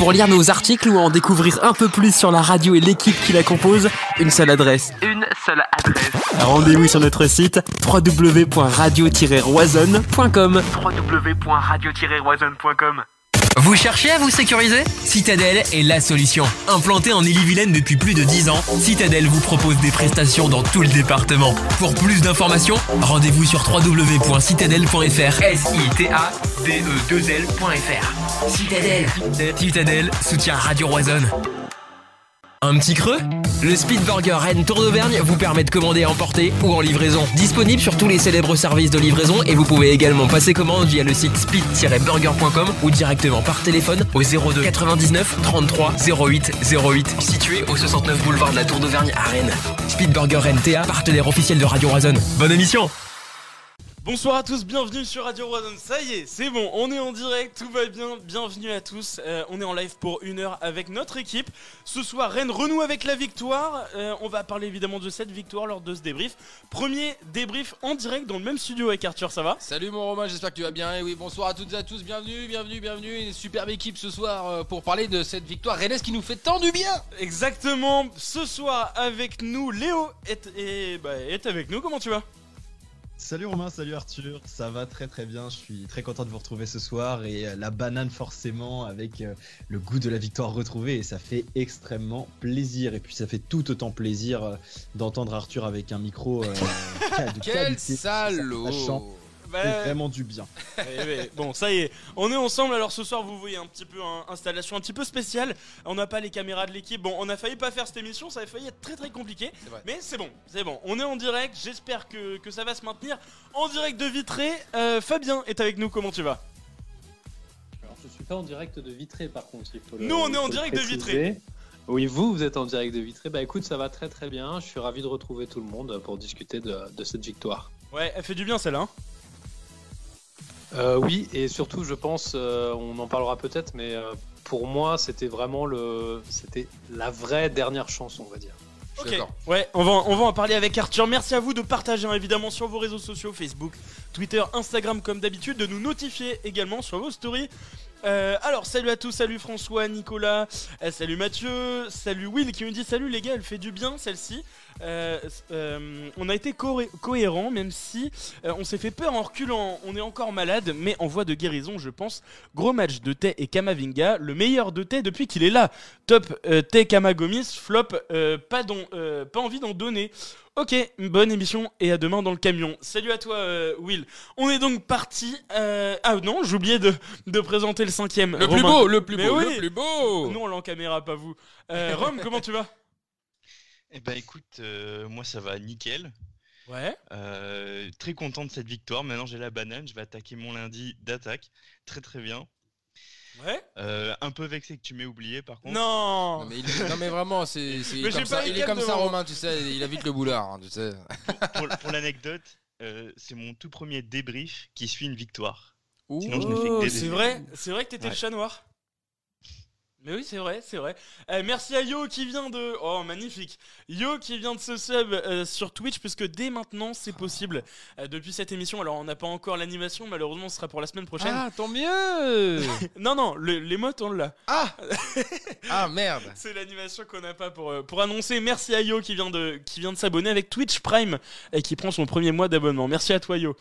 Pour lire nos articles ou en découvrir un peu plus sur la radio et l'équipe qui la compose, une seule adresse. Une seule adresse. Rendez-vous sur notre site www.radio-roisonne.com. www.radio-roisonne.com. Vous cherchez à vous sécuriser? Citadel est la solution. Implanté en Ille-et-Vilaine depuis plus de 10 ans, Citadel vous propose des prestations dans tout le département. Pour plus d'informations, rendez-vous sur www.citadel.fr. s i t a d e 2 lfr Citadel. Citadel soutient Radio Roisonne. Un petit creux Le Speed Burger Rennes Tour d'Auvergne vous permet de commander en portée ou en livraison. Disponible sur tous les célèbres services de livraison et vous pouvez également passer commande via le site speed-burger.com ou directement par téléphone au 02 99 33 08 08 situé au 69 boulevard de la Tour d'Auvergne à Rennes. Speed Burger Rennes TA, partenaire officiel de Radio Roison. Bonne émission Bonsoir à tous, bienvenue sur Radio Roison. Ça y est, c'est bon, on est en direct, tout va bien. Bienvenue à tous. Euh, on est en live pour une heure avec notre équipe. Ce soir, Rennes renoue avec la victoire. Euh, on va parler évidemment de cette victoire lors de ce débrief. Premier débrief en direct dans le même studio avec Arthur, ça va Salut mon Romain, j'espère que tu vas bien. Et oui, bonsoir à toutes et à tous, bienvenue, bienvenue, bienvenue. Une superbe équipe ce soir euh, pour parler de cette victoire Rennes qui nous fait tant du bien. Exactement, ce soir avec nous, Léo est, et, bah, est avec nous. Comment tu vas? Salut Romain, salut Arthur, ça va très très bien, je suis très content de vous retrouver ce soir et euh, la banane forcément avec euh, le goût de la victoire retrouvée et ça fait extrêmement plaisir. Et puis ça fait tout autant plaisir euh, d'entendre Arthur avec un micro de Quel salaud Bah, fait vraiment du bien. Eh, bon, ça y est, on est ensemble. Alors ce soir, vous voyez un petit peu une installation un petit peu spéciale. On n'a pas les caméras de l'équipe. Bon, on a failli pas faire cette émission, ça a failli être très très compliqué. Mais c'est bon, c'est bon. On est en direct. J'espère que, que ça va se maintenir en direct de Vitré. Euh, Fabien est avec nous. Comment tu vas? Alors, je suis pas en direct de Vitré par contre. il faut le- Nous, on est en direct de. Vitré. Oui, vous, vous êtes en direct de Vitré. Bah écoute, ça va très très bien. Je suis ravi de retrouver tout le monde pour discuter de, de cette victoire. Ouais, elle fait du bien celle-là. hein. Euh, oui, et surtout, je pense, euh, on en parlera peut-être, mais euh, pour moi, c'était vraiment le, c'était la vraie dernière chance, on va dire. Ok, d'accord. ouais, on va, on va en parler avec Arthur. Merci à vous de partager hein, évidemment sur vos réseaux sociaux, Facebook, Twitter, Instagram comme d'habitude, de nous notifier également sur vos stories. Euh, alors, salut à tous, salut François, Nicolas, euh, salut Mathieu, salut Will qui me dit salut les gars, elle fait du bien celle-ci. Euh, on a été coré- cohérent, même si on s'est fait peur en reculant. On est encore malade, mais en voie de guérison, je pense. Gros match de Tay et Kamavinga, le meilleur de Tay depuis qu'il est là. Top Tay Kamagomis, flop, pas envie d'en donner. Ok, bonne émission et à demain dans le camion. Salut à toi, euh, Will. On est donc parti. euh, Ah non, j'ai oublié de, de présenter le cinquième. Le plus beau, le plus Mais beau, oui. le plus beau. Nous, on l'a en caméra, pas vous. Euh, Rome, comment tu vas? Eh ben écoute, euh, moi ça va nickel. Ouais. Euh, très content de cette victoire. Maintenant j'ai la banane, je vais attaquer mon lundi d'attaque. Très très bien. Ouais. Euh, un peu vexé que tu m'aies oublié par contre. Non. Non mais, il- non, mais vraiment, c'est c'est Mais j'ai comme pas ça. les Il est comme ça, devant. Romain, tu sais. Il a vite le boulard, hein, tu sais. Pour, pour l'anecdote, euh, c'est mon tout premier débrief qui suit une victoire. Ouh. Sinon, je n'ai fait que Oh, des c'est vrai, c'est vrai que t'étais Ouais. le chat noir. Mais oui, c'est vrai, c'est vrai. Euh, merci à Yo qui vient de. Oh, magnifique. Yo qui vient de se sub euh, sur Twitch, puisque dès maintenant c'est possible. Euh, depuis cette émission, alors on n'a pas encore l'animation, malheureusement ce sera pour la semaine prochaine. Ah, tant mieux. Non, non, le- l'émote on l'a. Ah. Ah merde. C'est l'animation qu'on n'a pas pour, euh, pour annoncer. Merci à Yo qui vient de, qui vient de s'abonner avec Twitch Prime et qui prend son premier mois d'abonnement. Merci à toi Yo.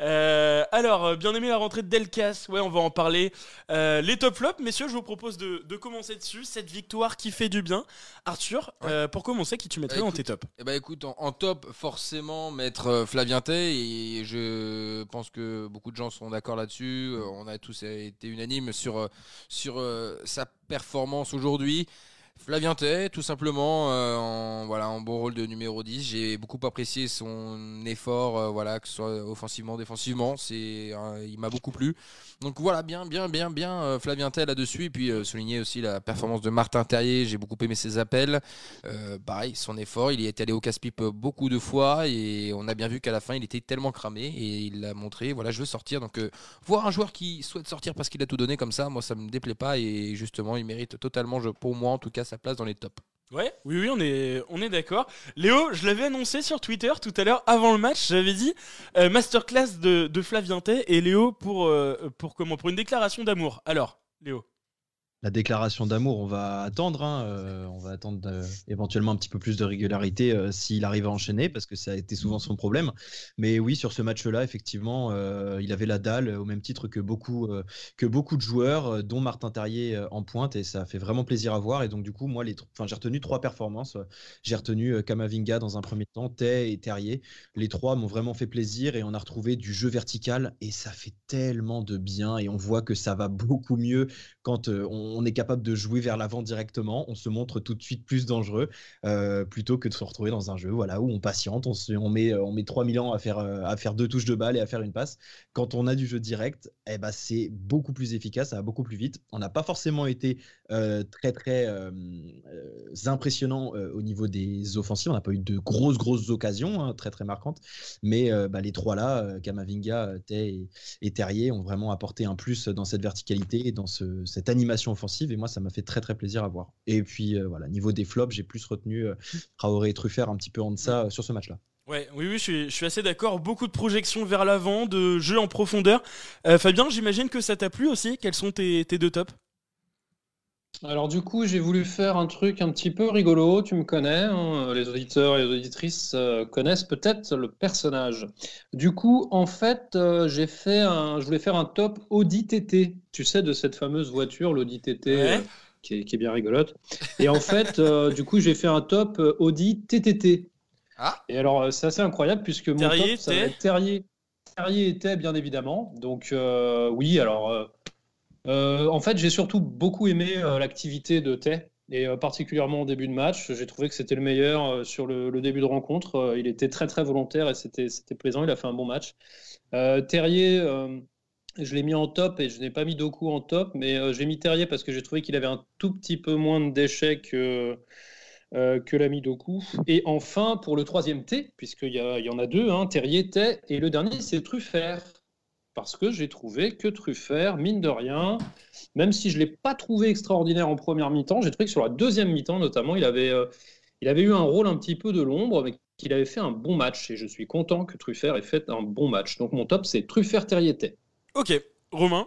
Euh, alors, euh, bien aimé la rentrée de Delcas, ouais, on va en parler. Euh, les top flops, messieurs, je vous propose de, de commencer dessus. Cette victoire qui fait du bien. Arthur, euh, pour commencer, qui tu mettrais Bah, dans écoute, tes tops Eh ben écoute, en, en top, forcément, mettre euh, Flavien Tay, et je pense que beaucoup de gens sont d'accord là-dessus. Euh, On a tous été unanimes sur, euh, sur euh, sa performance aujourd'hui. Flavien Tay, tout simplement, euh, en, voilà, en bon rôle de numéro 10. J'ai beaucoup apprécié son effort, euh, voilà, que ce soit offensivement, défensivement. Euh, il m'a beaucoup plu. Donc voilà, bien, bien, bien, bien Flavien Tay là-dessus. Et puis souligner aussi la performance de Martin Terrier. J'ai beaucoup aimé ses appels. Pareil, son effort, il y est allé au casse-pipe beaucoup de fois et on a bien vu qu'à la fin, il était tellement cramé et il l'a montré. Voilà, je veux sortir. Donc, voir un joueur qui souhaite sortir parce qu'il a tout donné comme ça, moi, ça me déplaît pas et justement, il mérite totalement, je- pour moi en tout cas, place dans les tops. Ouais, oui, oui, on est, d'accord. Léo, je l'avais annoncé sur Twitter tout à l'heure avant le match. J'avais dit euh, masterclass de, de Flavien et Léo pour, euh, pour comment Pour une déclaration d'amour. Alors, Léo. La déclaration d'amour, on va attendre. hein, euh, on va attendre euh, éventuellement un petit peu plus de régularité euh, s'il arrive à enchaîner, parce que ça a été souvent son problème. Mais oui, sur ce match-là, effectivement, il avait la dalle au même titre que beaucoup, que beaucoup de joueurs, dont Martin Terrier euh, en pointe, et ça fait vraiment plaisir à voir. Et donc, du coup, moi, j'ai retenu trois performances. J'ai retenu Kamavinga dans un premier temps, Tay et Terrier. Les trois m'ont vraiment fait plaisir et on a retrouvé du jeu vertical et ça fait tellement de bien et on voit que ça va beaucoup mieux quand on est capable de jouer vers l'avant directement. On se montre tout de suite plus dangereux plutôt que de se retrouver dans un jeu voilà, où on patiente, on, se- on met, on met 3000 ans à faire, à faire deux touches de balle et à faire une passe. Quand on a du jeu direct, eh ben, c'est beaucoup plus efficace, ça va beaucoup plus vite. On n'a pas forcément été très très impressionnant au niveau des offensives. On n'a pas eu de grosses grosses occasions hein, très très marquantes, mais bah, les trois là, Kamavinga, Tay et, et Terrier, ont vraiment apporté un plus dans cette verticalité et dans ce- cette animation offensive. Et moi, ça m'a fait très très plaisir à voir. Et puis euh, voilà, niveau des flops, j'ai plus retenu euh, Traoré et Truffert un petit peu en deçà euh, sur ce match-là. Ouais, oui, oui, je suis, je suis assez d'accord. Beaucoup de projections vers l'avant, de jeux en profondeur. Euh, Fabien, j'imagine que ça t'a plu aussi. Quels sont tes, tes deux tops? Alors du coup, j'ai voulu faire un truc un petit peu rigolo, tu me connais, hein, les auditeurs et les auditrices euh, connaissent peut-être le personnage. Du coup, en fait, euh, j'ai fait un, je voulais faire un top Audi TT, tu sais, de cette fameuse voiture, l'Audi TT, Ouais. euh, qui est, qui est bien rigolote. Et en fait, du coup, j'ai fait un top Audi TTT. Ah. Et alors, c'est assez incroyable puisque mon Terrier, top, ça va être Terrier. Terrier était bien évidemment. Donc oui, alors en fait, j'ai surtout beaucoup aimé euh, l'activité de Tay. Et euh, particulièrement au début de match, j'ai trouvé que c'était le meilleur euh, sur le, début de rencontre. Euh, il était très très volontaire et c'était plaisant. Il a fait un bon match. Euh, Terrier, euh, je l'ai mis en top et je n'ai pas mis Doku en top, mais euh, j'ai mis Terrier parce que j'ai trouvé qu'il avait un tout petit peu moins de déchets que, euh, que l'ami Doku. Et enfin, pour le troisième T, puisqu'il y, y en a deux, hein, Terrier, Tay, et le dernier, c'est Truffert. Parce que j'ai trouvé que Truffert, mine de rien, même si je ne l'ai pas trouvé extraordinaire en première mi-temps, j'ai trouvé que sur la deuxième mi-temps, notamment, il avait, euh, il avait eu un rôle un petit peu de l'ombre, mais qu'il avait fait un bon match. Et je suis content que Truffert ait fait un bon match. Donc mon top, c'est Truffert-Terrier, Tay. Ok, Romain?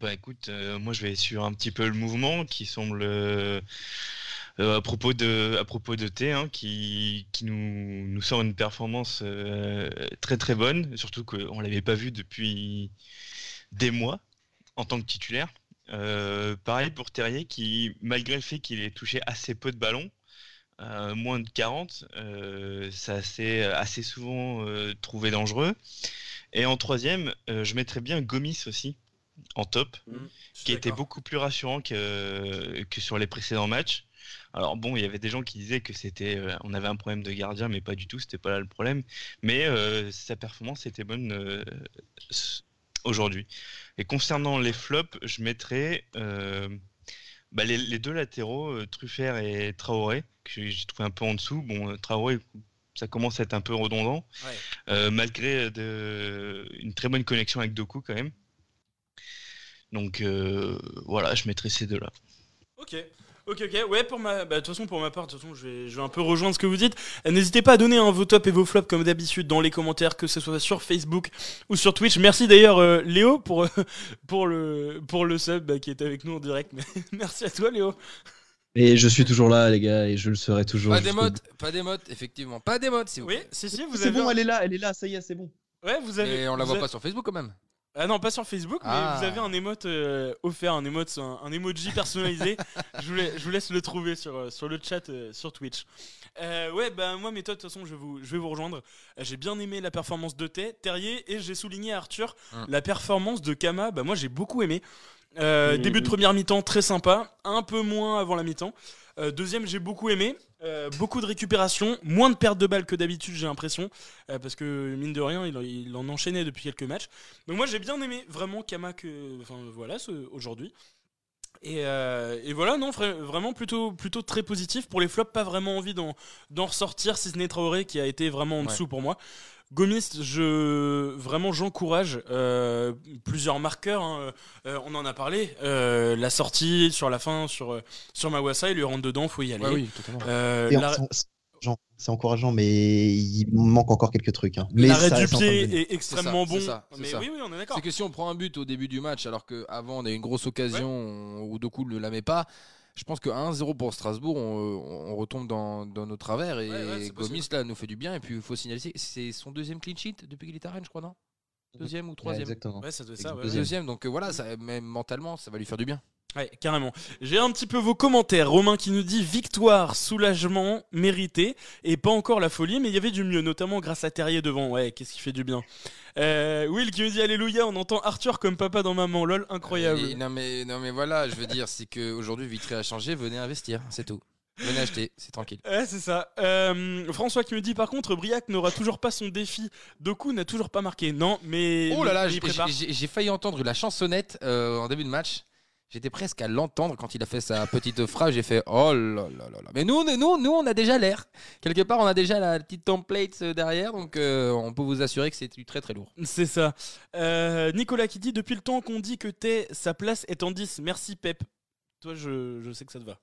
Bah écoute, euh, moi je vais suivre un petit peu le mouvement qui semble euh, euh, à propos de à propos de T, hein, qui, qui nous, nous sort une performance euh, très très bonne, surtout qu'on l'avait pas vu depuis des mois en tant que titulaire. Euh, pareil pour Terrier qui, malgré le fait qu'il ait touché assez peu de ballons, euh, moins de 40, euh, ça s'est assez souvent euh, trouvé dangereux. Et en troisième, euh, je mettrais bien Gomis aussi en top qui était beaucoup plus rassurant que, que sur les précédents matchs. Alors bon, il y avait des gens qui disaient que c'était, euh, on avait un problème de gardien, mais pas du tout, c'était pas là le problème. Mais euh, sa performance était bonne euh, aujourd'hui. Et concernant les flops, je mettrais bah, les, les deux latéraux, Truffert et Traoré, que j'ai trouvé un peu en dessous. Bon, Traoré, ça commence à être un peu redondant, Ouais. euh, malgré de, une très bonne connexion avec Doku quand même. Donc euh, voilà, je mettrai ces deux-là. Ok. Ok, ok, ouais, pour ma, bah, de toute façon, pour ma part, de toute façon, je vais, je vais un peu rejoindre ce que vous dites. Euh, N'hésitez pas à donner hein, vos tops et vos flops comme d'habitude dans les commentaires, que ce soit sur Facebook ou sur Twitch. Merci d'ailleurs euh, Léo pour euh, pour le pour le sub bah, qui est avec nous en direct. Mais merci à toi Léo. Et je suis toujours là, les gars, et je le serai toujours. Pas jusqu'au d'émote, pas d'émote, effectivement. Pas d'émote, s'il vous Oui, si si, vous C'est avez. bon, un- elle est là, elle est là, ça y est, c'est bon. Ouais, vous avez. Et on la voit avez- pas sur Facebook quand même. Ah non, pas sur Facebook, mais Ah. vous avez un emote euh, offert, un emote, un, un emoji personnalisé. je, vous laisse, je vous laisse le trouver sur, euh, sur le chat euh, sur Twitch. Euh, ouais, bah moi, méthode, de toute façon, je vais vous, je vais vous rejoindre. Euh, j'ai bien aimé la performance de Terrier, et j'ai souligné à Arthur Hum. la performance de Kama. Bah moi, j'ai beaucoup aimé. Euh. Début de première mi-temps, très sympa. Un peu moins avant la mi-temps. Euh, deuxième, j'ai beaucoup aimé. Euh, beaucoup de récupération, moins de pertes de balles que d'habitude, j'ai l'impression. Euh, parce que, mine de rien, il, il en enchaînait depuis quelques matchs. Donc moi j'ai bien aimé vraiment Kamak voilà aujourd'hui. Et, euh, et voilà non vra- vraiment plutôt plutôt très positif pour les flops pas vraiment envie d'en ressortir si ce n'est Traoré qui a été vraiment en Ouais. dessous pour moi. Gomis, je vraiment j'encourage euh, plusieurs marqueurs. hein. Euh, on en a parlé. Euh, la sortie sur la fin sur sur Mawassa, il lui rentre dedans, faut y aller. Ouais, oui, totalement. Euh, C'est encourageant, mais il manque encore quelques trucs. Hein. Mais L'arrêt du pied est extrêmement C'est ça, bon. c'est ça, c'est mais ça. oui, oui, on est d'accord. C'est que si on prend un but au début du match, alors qu'avant on a eu une grosse occasion on- où Doku ne la met pas, je pense que 1-0 pour Strasbourg, on, on retombe dans, dans nos travers et Ouais, ouais, Gomis possible. là nous fait du bien. Et puis il faut signaler, c'est son deuxième clean sheet depuis qu'il est à Rennes, je crois, non? Deuxième ou Ouais, troisième? Exactement. Ouais, ça doit être ça. Deuxième. Deuxième, donc euh, voilà, ça, même mentalement, ça va lui faire du bien. Ouais, carrément. J'ai un petit peu vos commentaires. Romain qui nous dit victoire, soulagement, mérité, et pas encore la folie, mais il y avait du mieux, notamment grâce à Terrier devant. Ouais, qu'est-ce qui fait du bien. Euh, Will qui nous dit Alléluia, on entend Arthur comme papa dans maman, lol, incroyable. Et- non, mais, non mais voilà, je veux dire, c'est qu'aujourd'hui Vitré a changé, venez investir, c'est tout. Venez acheter, c'est tranquille. Ouais, c'est ça. Euh, François qui me dit par contre, Briac n'aura toujours pas son défi. Doku n'a toujours pas marqué. Non, mais. Oh là là, j'ai- failli entendre la chansonnette euh, en début de match. J'étais presque à l'entendre quand il a fait sa petite phrase. J'ai fait oh là là là là. Mais nous, nous, nous, on a déjà l'air. Quelque part, on a déjà la petite template euh, derrière, donc euh, on peut vous assurer que c'est du très très lourd. C'est ça. Euh, Nicolas qui dit depuis le temps qu'on dit que t'es sa place est en 10. Merci Pep. Toi, je, je sais que ça te va.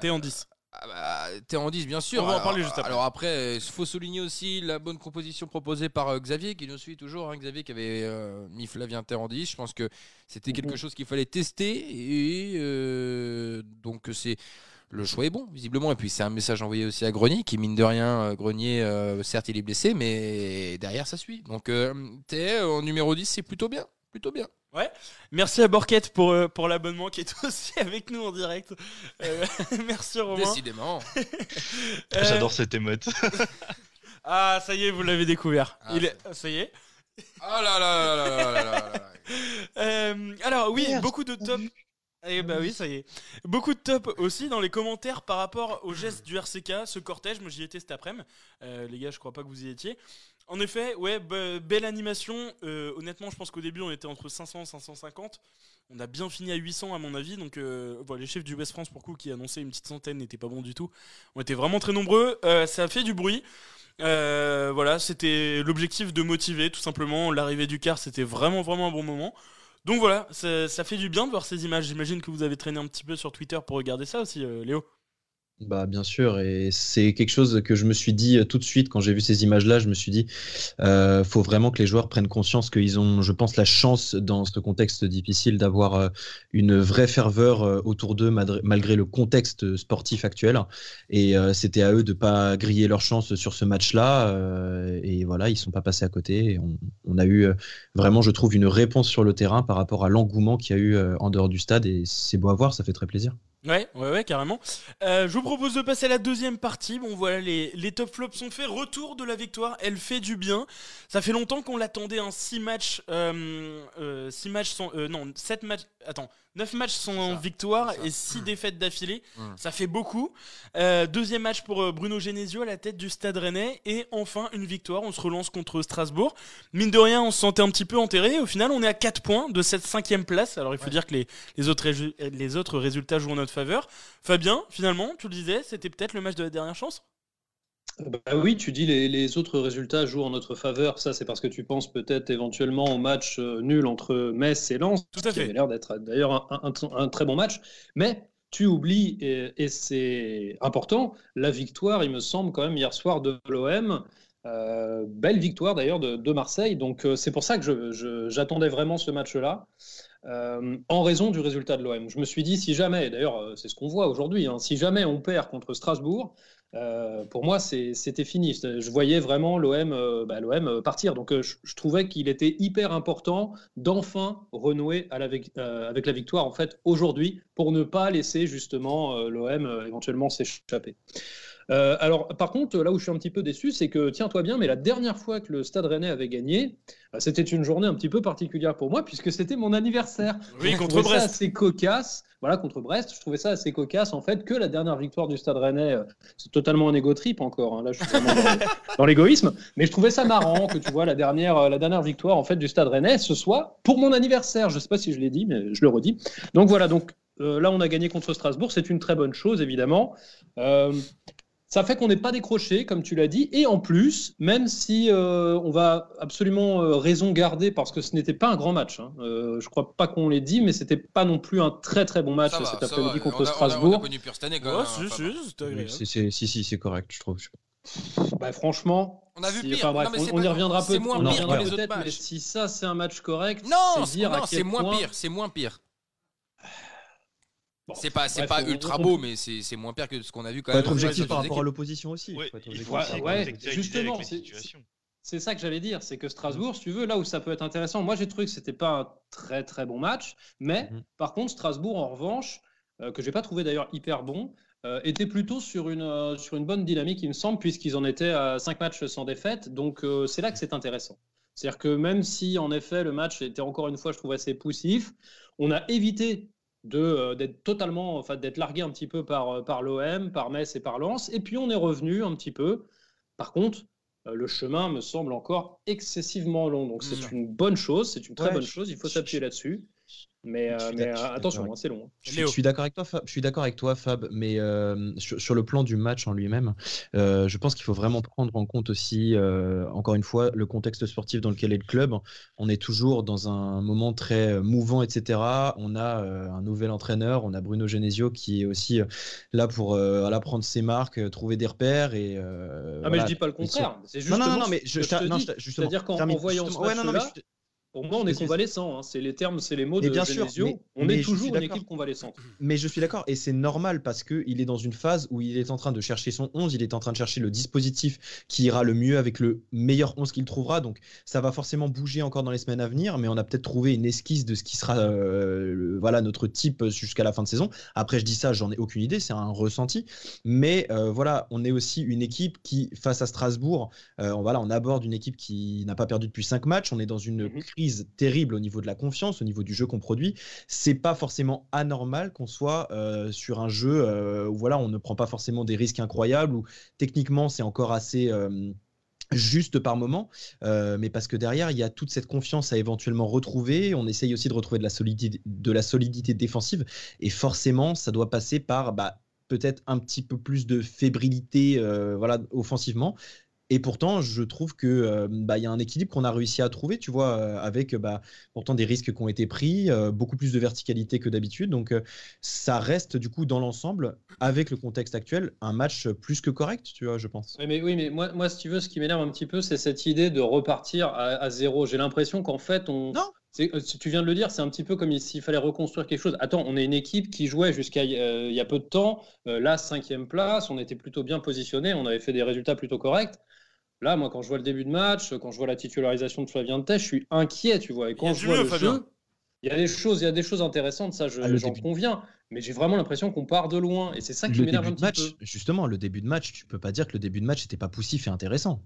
T'es en 10. Ah bah, 10, bien sûr. On va en alors, parler juste après. Alors après, il faut souligner aussi la bonne composition proposée par euh, Xavier, qui nous suit toujours. hein, Xavier qui avait euh, mis Flavien Terre en 10. Je pense que c'était quelque chose qu'il fallait tester. Et euh, donc, c'est. Le choix est bon, visiblement. Et puis, c'est un message envoyé aussi à Grenier, qui, mine de rien, Grenier, certes, il est blessé, mais derrière, ça suit. Donc, t'es en numéro 10, c'est plutôt bien. Plutôt bien. Ouais. Merci à Borquette pour, euh, pour l'abonnement qui est aussi avec nous en direct. Euh, merci Romain. Décidément. Ah, j'adore euh, cette émote. ah, ça y est, vous l'avez découvert. Ah, Il est... Ah, ça y est. Ah là là là là là là, là, là. Euh, alors oui, beaucoup de top. Et bah oui, ça y est. Beaucoup de top aussi dans les commentaires par rapport au geste du RCK, ce cortège. Moi, j'y étais cet après-midi. Les gars, je crois pas que vous y étiez. En effet, ouais, be- belle animation. Euh, honnêtement, je pense qu'au début on était entre 500 et 550. On a bien fini à 800 à mon avis. Donc euh, les chefs du West France pour coup qui annonçaient une petite centaine n'étaient pas bons du tout. On était vraiment très nombreux. Euh, ça a fait du bruit. Voilà, c'était l'objectif de motiver tout simplement. L'arrivée du car, c'était vraiment vraiment un bon moment. Donc voilà, ça, fait du bien de voir ces images. J'imagine que vous avez traîné un petit peu sur Twitter pour regarder ça aussi, Léo. Bah bien sûr, et c'est quelque chose que je me suis dit euh, tout de suite quand j'ai vu ces images-là. Je me suis dit, euh, faut vraiment que les joueurs prennent conscience qu'ils ont, je pense, la chance dans ce contexte difficile d'avoir euh, une vraie ferveur autour d'eux malgré le contexte sportif actuel. Et c'était à eux de pas griller leur chance sur ce match-là. et voilà, ils sont pas passés à côté. On, a eu vraiment, je trouve, une réponse sur le terrain par rapport à l'engouement qu'il y a eu en dehors du stade. Et c'est beau à voir, ça fait très plaisir. Ouais, ouais, ouais, carrément. Euh, je vous propose de passer à la deuxième partie. Bon, voilà, les, top flops sont faits. Retour de la victoire, elle fait du bien. Ça fait longtemps qu'on l'attendait. Un 6 matchs, euh, euh, six matchs sans, non, 7 matchs, attends, 9 matchs sans ça, victoire et 6 défaites d'affilée. Mm. Ça fait beaucoup. Euh, deuxième match pour euh, Bruno Genesio à la tête du Stade Rennais et enfin une victoire. On se relance contre Strasbourg. Mine de rien, on se sentait un petit peu enterré. Au final, on est à 4 points de cette cinquième place. Alors il faut dire que les, les, autres, les autres résultats jouent en notre faveur. Fabien, finalement, tu le disais, c'était peut-être le match de la dernière chance? Bah oui, tu dis les, les autres résultats jouent en notre faveur. Ça, c'est parce que tu penses peut-être éventuellement au match euh, nul entre Metz et Lens, Tout à qui fait. avait l'air d'être d'ailleurs un, un- un très bon match. Mais tu oublies, et, et c'est important, la victoire, il me semble, quand même, hier soir de l'OM. Euh, belle victoire d'ailleurs de, de Marseille. Donc euh, c'est pour ça que j'attendais vraiment ce match-là. euh, en raison du résultat de l'OM. Je me suis dit, si jamais, d'ailleurs c'est ce qu'on voit aujourd'hui, hein, si jamais on perd contre Strasbourg, euh, pour moi, c'était fini. Je voyais vraiment l'OM euh, bah, euh, partir. Donc, je, trouvais qu'il était hyper important d'enfin renouer avec la victoire en fait aujourd'hui pour ne pas laisser justement l'OM éventuellement s'échapper. Euh, alors, par contre, là où je suis un petit peu déçu, c'est que tiens-toi bien, mais la dernière fois que le Stade Rennais avait gagné, bah, c'était une journée un petit peu particulière pour moi puisque c'était mon anniversaire. Oui, Je contre Brest. assez cocasse. Voilà, contre Brest, je trouvais ça assez cocasse en fait que la dernière victoire du Stade Rennais, euh, c'est totalement un égo trip encore. hein, là, je suis vraiment dans, dans l'égoïsme, mais je trouvais ça marrant que tu vois la dernière, euh, la dernière victoire en fait du Stade Rennais ce soit pour mon anniversaire. Je sais pas si je l'ai dit, mais je le redis. Donc voilà, donc euh, là on a gagné contre Strasbourg, c'est une très bonne chose évidemment. Euh, ça fait qu'on n'est pas décroché, comme tu l'as dit. Et en plus, même si euh, on va absolument euh, raison garder parce que ce n'était pas un grand match, hein. euh, je crois pas qu'on l'ait dit, mais c'était pas non plus un très très bon match va, cet après-midi contre On a- on a- Strasbourg. On a connu pire cette année quand Ouais, même. si, hein, si. C'est- c'est- si, si, c'est correct, je trouve. Bah, franchement, On a vu si- pire. enfin, bref, Non, mais on, c'est on y reviendra c'est peu. moins on en pire que reviendra les autres peut-être, mais si ça c'est un match correct, Non, c'est c'est c'est moins point- pire. C'est moins pire. Bon, C'est pas, c'est pas ultra beau, mais c'est c'est moins pire que ce qu'on a vu quand Faut même. être objectif par rapport à l'opposition aussi. Justement. C'est ça que j'allais dire, c'est que Strasbourg, si tu veux, là où ça peut être intéressant, moi j'ai trouvé que c'était pas un très très bon match, mais Mhm. par contre Strasbourg en revanche, euh, que j'ai pas trouvé d'ailleurs hyper bon, euh, était plutôt sur une, euh, sur une bonne dynamique il me semble, puisqu'ils en étaient à 5 matchs sans défaite, donc euh, c'est là que c'est intéressant. C'est-à-dire que même si en effet le match était encore une fois je trouve assez poussif, on a évité de euh, d'être totalement, enfin d'être largué un petit peu par, euh, par l'OM, par Metz et par Lens, et puis on est revenu un petit peu. Par contre, euh, le chemin me semble encore excessivement long. Donc c'est une bonne chose, c'est une très Ouais, bonne chose, il faut s'appuyer là-dessus. Mais, euh, mais, euh, attention, hein, c'est long. hein. Je, suis- Léo. je suis d'accord avec toi, Fab. Je suis d'accord avec toi, Fab. Mais euh, sur, sur le plan du match en lui-même, euh, je pense qu'il faut vraiment prendre en compte aussi, euh, encore une fois, le contexte sportif dans lequel est le club. On est toujours dans un moment très mouvant, etc. On a euh, un nouvel entraîneur, on a Bruno Genesio qui est aussi euh, là pour euh, voilà, prendre ses marques, trouver des repères et. euh, Ah, mais je dis pas le contraire. C'est Non, non, non, justement non, mais ce je, que justement. C'est-à-dire qu'en voyant ce justement. Ouais, Pour moi, on est convalescent. hein. C'est les termes, c'est les mots Mais de bien sûr, mais- on mais est toujours une équipe convalescente. Mais je suis d'accord, et c'est normal parce qu'il est dans une phase où il est en train de chercher son 11, il est en train de chercher le dispositif qui ira le mieux avec le meilleur 11 qu'il trouvera. Donc ça va forcément bouger encore dans les semaines à venir, mais on a peut-être trouvé une esquisse de ce qui sera euh, le- voilà, notre type jusqu'à la fin de saison. Après, je dis ça, j'en ai aucune idée, c'est un ressenti. Mais euh, voilà, on est aussi une équipe qui, face à Strasbourg, euh, on, voilà, on aborde une équipe qui n'a pas perdu depuis 5 matchs. On est dans une Mhm. Terrible au niveau de la confiance, au niveau du jeu qu'on produit c'est pas forcément anormal qu'on soit euh, sur un jeu euh, où voilà, on ne prend pas forcément des risques incroyables, où techniquement c'est encore assez euh, juste par moment, mais parce que derrière il y a toute cette confiance à éventuellement retrouver. On essaye aussi de retrouver de la solidité, de la solidité défensive, et forcément ça doit passer par bah, peut-être un petit peu plus de fébrilité voilà, offensivement. Et pourtant, je trouve que euh, bah, y a un équilibre qu'on a réussi à trouver, tu vois, euh, avec bah, pourtant des risques qui ont été pris, euh, beaucoup plus de verticalité que d'habitude. Donc, euh, ça reste du coup dans l'ensemble, avec le contexte actuel, un match plus que correct, tu vois, je pense. Oui, mais, oui, mais moi, moi, si tu veux, ce qui m'énerve un petit peu, c'est cette idée de repartir à, à zéro. J'ai l'impression qu'en fait, on. Non. tu viens de le dire, c'est un petit peu comme s'il fallait reconstruire quelque chose. Attends, on est une équipe qui jouait jusqu'à euh, il y a peu de temps, euh, la cinquième place, on était plutôt bien positionné, on avait fait des résultats plutôt corrects. Là, moi, quand je vois le début de match, quand je vois la titularisation de Flavien Tech, je suis inquiet, tu vois. Et Il y quand a je vois le Fabien. jeu, il y a des choses, il y a des choses intéressantes, ça, je- Ah, j'en début. conviens. Mais j'ai vraiment l'impression qu'on part de loin, et c'est ça qui Le m'énerve début un de petit match, peu. justement, le début de match, tu peux pas dire que le début de match n'était pas poussif et intéressant.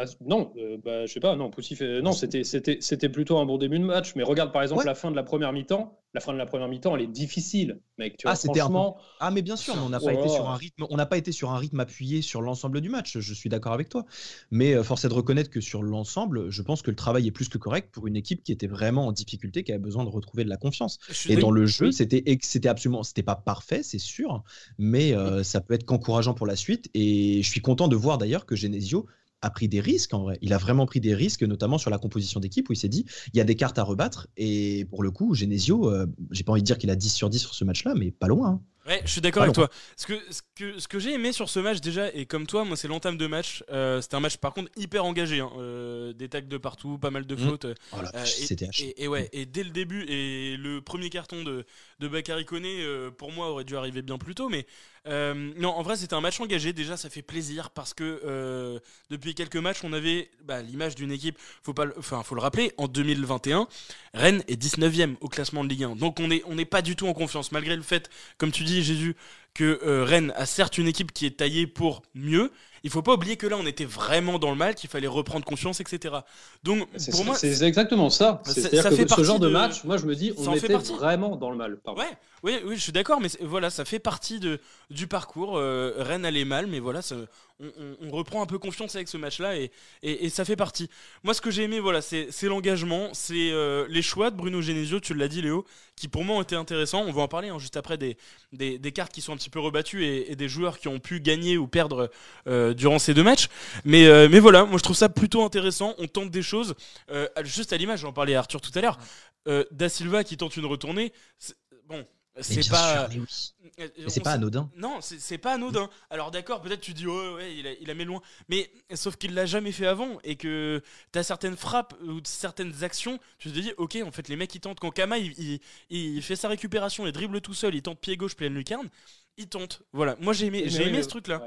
Ah, non, euh, bah, je sais pas, non, Poussif, euh, non, c'était, c'était, c'était plutôt un bon début de match. Mais regarde par exemple Ouais. la fin de la première mi-temps. La fin de la première mi-temps, elle est difficile, mec. Tu vois, Ah, c'était un peu- franchement, Ah mais bien sûr, mais on n'a pas été sur un rythme, on n'a pas été sur un rythme appuyé sur l'ensemble du match. Je suis d'accord avec toi, mais euh, force est de reconnaître que sur l'ensemble, je pense que le travail est plus que correct pour une équipe qui était vraiment en difficulté, qui avait besoin de retrouver de la confiance. Et dans le jeu, c'était c'était absolument, c'était pas parfait, c'est sûr, mais euh, ça peut être qu'encourageant pour la suite. Et je suis content de voir d'ailleurs que Genesio a pris des risques en vrai. Il a vraiment pris des risques, notamment sur la composition d'équipe où il s'est dit il y a des cartes à rebattre. Et pour le coup, Genesio, euh, j'ai pas envie de dire qu'il a 10 sur 10 sur ce match-là, mais pas loin. hein. Ouais, je suis d'accord avec toi. Ce que, ce que, ce que j'ai aimé sur ce match déjà, et comme toi, moi c'est l'entame de match. Euh, C'était un match par contre hyper engagé. hein. Euh, des tacs de partout, pas mal de Mm. fautes. Oh la vache, et, et, et ouais, et dès le début, et le premier carton de, de Bakary Koné, pour moi, aurait dû arriver bien plus tôt. Mais euh, non, en vrai, c'était un match engagé. Déjà, ça fait plaisir parce que euh, depuis quelques matchs, on avait bah, l'image d'une équipe. Faut pas, enfin, faut le rappeler. En 2021, Rennes est 19e au classement de Ligue 1. Donc, on n'est on n'est pas du tout en confiance, malgré le fait, comme tu dis, Jésus, que euh, Rennes a certes une équipe qui est taillée pour mieux. Il faut pas oublier que là, on était vraiment dans le mal, qu'il fallait reprendre confiance, etc. Donc, c'est, pour moi, c'est exactement ça. C'est-à-dire que fait ce genre de... de- match, moi je me dis, on était vraiment dans le mal. Pardon. Ouais, oui, oui, je suis d'accord, mais voilà, ça fait partie de, du parcours. Euh, Rennes allait mal, mais voilà, ça- on, reprend un peu confiance avec ce match-là et, et, ça fait partie. Moi, ce que j'ai aimé, voilà, c'est l'engagement, c'est euh, les choix de Bruno Genesio, tu l'as dit Léo, qui pour moi ont été intéressants. On va en parler hein, juste après des, des, cartes qui sont un petit peu rebattues et, des joueurs qui ont pu gagner ou perdre euh, durant ces deux matchs. Mais, euh, mais voilà, moi je trouve ça plutôt intéressant. On tente des choses. juste à l'image, j'en parlais à Arthur tout à l'heure. da Silva qui tente une retournée. Bon, c'est pas. Euh, c'est pas anodin. Non, c'est pas anodin. Alors d'accord, peut-être tu dis oh, ouais, il a, il a mis loin, mais sauf qu'il l'a jamais fait avant et que tu as certaines frappes ou certaines actions, tu te dis ok, en fait les mecs ils tentent quand Kama il, il, fait sa récupération, il dribble tout seul, il tente pied gauche pleine lucarne, il tente. Voilà, moi j'ai aimé, j'ai aimé ce truc là.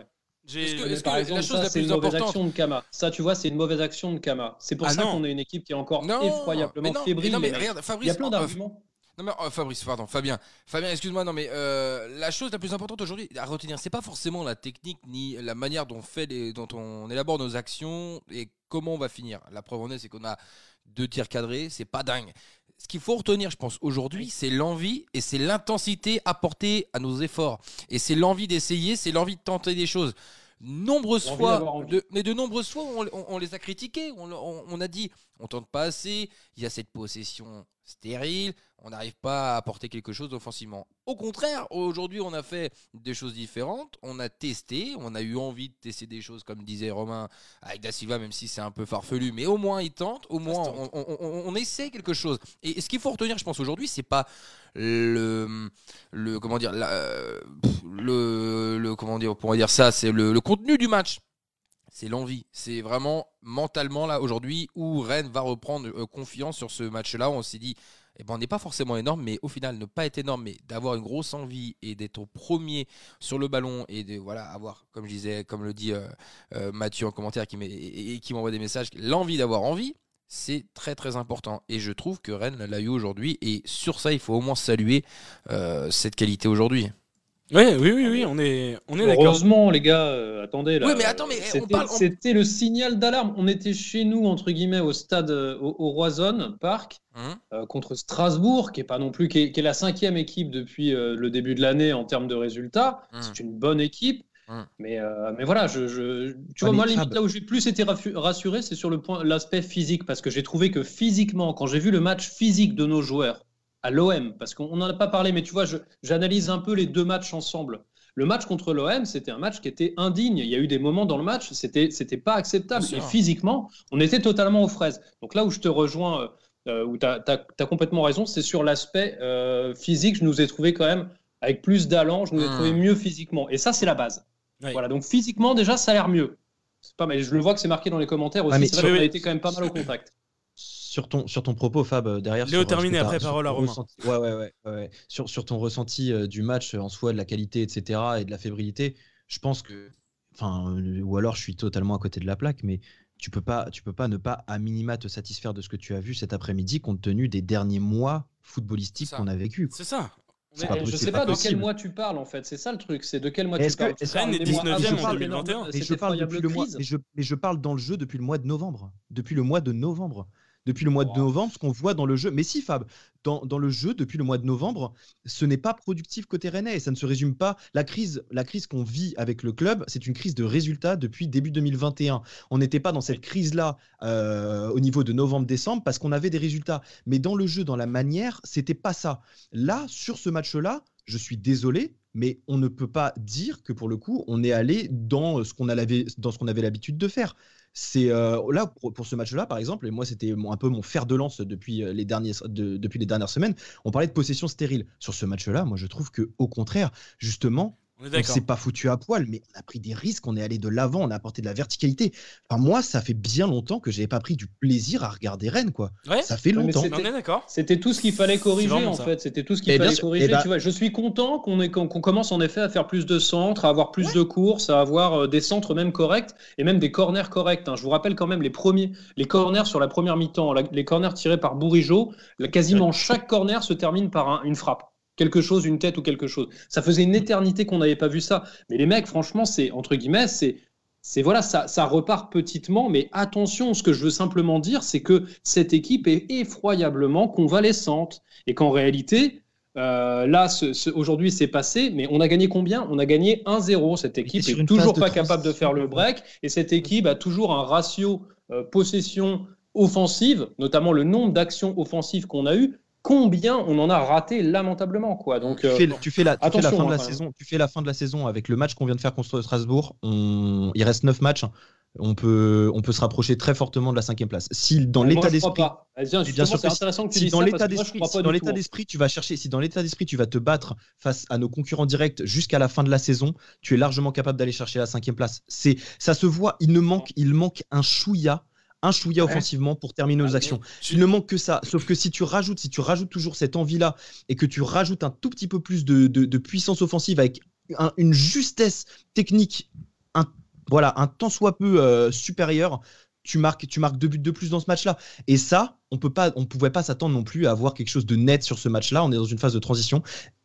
Est-ce que, par exemple, la chose ça, c'est une mauvaise action de Kama. Ça, tu vois, c'est une mauvaise action de Kama. C'est pour ah ça qu'on a une équipe qui est encore effroyablement fébrile. mais regarde, Fabrice, il y a plein d'arguments. Non mais oh, Fabrice, pardon, Fabien, Fabien, excuse-moi, non mais euh, la chose la plus importante aujourd'hui à retenir, c'est pas forcément la technique ni la manière dont on fait, les, dont on élabore nos actions et comment on va finir. La preuve en est, c'est qu'on a deux tirs cadrés, c'est pas dingue. Ce qu'il faut retenir, je pense, aujourd'hui, c'est l'envie et c'est l'intensité apportée à nos efforts. Et c'est l'envie d'essayer, c'est l'envie de tenter des choses nombreuses fois, de, mais de nombreuses fois, on, les a critiqués. On, on, a dit, on tente pas assez. Il y a cette possession stérile. On n'arrive pas à apporter quelque chose offensivement. Au contraire, aujourd'hui, on a fait des choses différentes. On a testé. On a eu envie de tester des choses, comme disait Romain avec Da Silva, même si c'est un peu farfelu. Mais au moins, il tente. Au moins, on, essaie quelque chose. Et ce qu'il faut retenir, je pense, aujourd'hui, c'est pas le, le comment dire, le, le, comment dire, on pourrait dire ça, c'est le, contenu du match c'est l'envie. C'est vraiment mentalement là aujourd'hui où Rennes va reprendre euh, confiance sur ce match-là. On s'est dit, eh ben, on n'est pas forcément énorme, mais au final, ne pas être énorme, mais d'avoir une grosse envie et d'être au premier sur le ballon et de voilà avoir, comme je disais, comme le dit euh, euh, Mathieu en commentaire qui et, qui m'envoie des messages, l'envie d'avoir envie, c'est très très important. Et je trouve que Rennes l'a eu aujourd'hui. Et sur ça, il faut au moins saluer cette qualité aujourd'hui. Ouais, oui, oui, oui, on est, on est d'accord. Heureusement, les gars, euh, attendez. Là, oui, mais attends, mais c'était le signal d'alarme. On était chez nous, entre guillemets, au stade, euh, au, au Roison Park, hein contre Strasbourg, qui est pas non plus, qui est, la cinquième équipe depuis le début de l'année en termes de résultats. Hein C'est une bonne équipe. Hum. Mais, euh, mais voilà, je, je tu vois, moi, limite, là où j'ai plus été rassuré, c'est sur le point, l'aspect physique, parce que j'ai trouvé que physiquement, quand j'ai vu le match physique de nos joueurs à l'OM, parce qu'on n'en a pas parlé, mais tu vois, j'analyse un peu les deux matchs ensemble. Le match contre l'OM, c'était un match qui était indigne. Il y a eu des moments dans le match, c'était c'était pas acceptable. Et physiquement, on était totalement aux fraises. Donc là où je te rejoins, euh, où tu as, as, complètement raison, c'est sur l'aspect euh, physique. Je nous ai trouvé quand même avec plus d'allant, je nous ai trouvé mieux physiquement. Et ça, c'est la base. Voilà, donc physiquement, déjà, ça a l'air mieux. Pas mal. Je le vois que c'est marqué dans les commentaires aussi. c'est vrai qu'on a été quand même pas mal au contact. Sur ton, sur ton propos, Fab, euh, derrière. Léo terminé après, parole à Romain. Ouais, ouais, ouais, ouais. Sur, sur ton ressenti euh, du match en soi, de la qualité, etc., et de la fébrilité, je pense que. Enfin, euh, ou alors je suis totalement à côté de la plaque, mais tu peux pas, tu peux pas ne pas à minima te satisfaire de ce que tu as vu cet après-midi compte tenu des derniers mois footballistiques qu'on a vécu. C'est ça. Je je sais pas, de quel mois tu parles en fait, c'est ça le truc, c'est de quel mois tu parles. Rennes est 19ème en 2021. Mais je, parle depuis le mois, mais je parle dans le jeu depuis le mois de novembre. Depuis le mois de novembre depuis le mois de novembre, ce qu'on voit dans le jeu. Mais si, Fab, dans, dans, le jeu, depuis le mois de novembre, ce n'est pas productif côté rennais. Et ça ne se résume pas. La crise, la crise qu'on vit avec le club, c'est une crise de résultats depuis début 2021. On n'était pas dans cette crise-là euh, au niveau de novembre-décembre parce qu'on avait des résultats. Mais dans le jeu, dans la manière, c'était pas ça. Là, sur ce match-là, je suis désolé, mais on ne peut pas dire que pour le coup, on est allé dans ce qu'on avait, dans ce qu'on avait l'habitude de faire. C'est euh, là pour, ce match-là, par exemple, et moi c'était un peu mon fer de lance depuis euh, les, derniers, dernières semaines. On parlait de possession stérile. Sur ce match-là, moi je trouve que au contraire, justement, on s'est pas foutu à poil, mais on a pris des risques, on est allé de l'avant, on a apporté de la verticalité. Enfin, moi, ça fait bien longtemps que j'avais pas pris du plaisir à regarder Rennes, quoi. Ça fait longtemps. C'était tout ce qu'il fallait corriger, en fait. C'était tout ce qu'il fallait corriger. Bah tu vois, je suis content qu'on qu'on commence en effet à faire plus de centres, à avoir plus de courses, à avoir euh, des centres même corrects et même des corners corrects. Hein. Je vous rappelle quand même les premiers, les corners sur la première mi-temps, les corners tirés par Bourigeau, quasiment chaque corner se termine par une frappe quelque chose, une tête ou quelque chose. Ça faisait une éternité qu'on n'avait pas vu ça. Mais les mecs, franchement, c'est entre guillemets, c'est c'est voilà, ça, ça repart petitement, mais attention, ce que je veux simplement dire, c'est que cette équipe est effroyablement convalescente et qu'en réalité, Euh, là, ce- ce- aujourd'hui, c'est passé, mais on a gagné combien? On a gagné 1-0. Cette équipe sur est une toujours pas capable de faire le break, et cette équipe a toujours un ratio euh, possession offensive, notamment le nombre d'actions offensives qu'on a eues. Combien on en a raté lamentablement, quoi. Donc, Tu euh, fais, tu fais la, tu fais la attention, fin de la hein, quand même. saison. Tu fais la fin de la saison avec le match qu'on vient de faire contre Strasbourg. On, il reste 9 matchs. On peut, on peut se rapprocher très fortement de la cinquième place. Si dans l'état d'esprit. Eh bien, sûr c'est intéressant que tu si dans l'état d'esprit, si dans l'état d'esprit, tu vas chercher, si dans l'état d'esprit, tu vas te battre face à nos concurrents directs jusqu'à la fin de la saison, tu es largement capable d'aller chercher la cinquième place. C'est, ça se voit. Il ne manque, il manque un chouïa, un chouïa Ouais. offensivement pour terminer nos Ah, actions. Il ne manque que ça. Sauf que si tu rajoutes, si tu rajoutes toujours cette envie-là et que tu rajoutes un tout petit peu plus de, de- de puissance offensive avec un- une justesse technique, un, voilà, un tant soit peu euh, supérieur, tu marques, tu marques deux buts de plus dans ce match-là. Et ça, on peut pas, on pouvait pas s'attendre non plus à avoir quelque chose de net sur ce match-là. On est dans une phase de transition.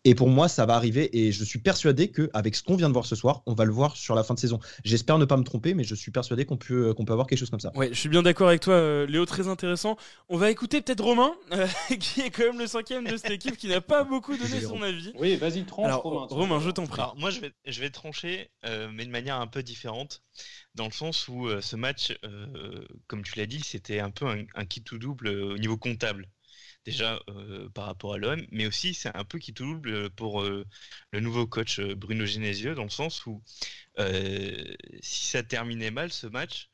Et pour moi, ça va arriver. Et je suis persuadé que avec ce qu'on vient de voir ce soir, on va le voir sur la fin de saison. J'espère ne pas me tromper, mais je suis persuadé qu'on peut, qu'on peut avoir quelque chose comme ça. Ouais, je suis bien d'accord avec toi, euh, Léo, très intéressant. On va écouter peut-être Romain, euh, qui est quand même le cinquième de cette équipe, qui n'a pas beaucoup donné son avis. Oui, vas-y, tranche, Alors, Romain. Romain, je t'en prie. Alors moi je vais, je vais trancher, euh, mais de manière un peu différente, dans le sens où euh, ce match, euh, comme tu l'as dit, c'était un peu un, un kit tout double euh, au niveau comptable. Déjà euh, par rapport à l'OM, mais aussi c'est un peu qui tout double pour euh, le nouveau coach euh, Bruno Genesio, dans le sens où euh, si ça terminait mal ce match,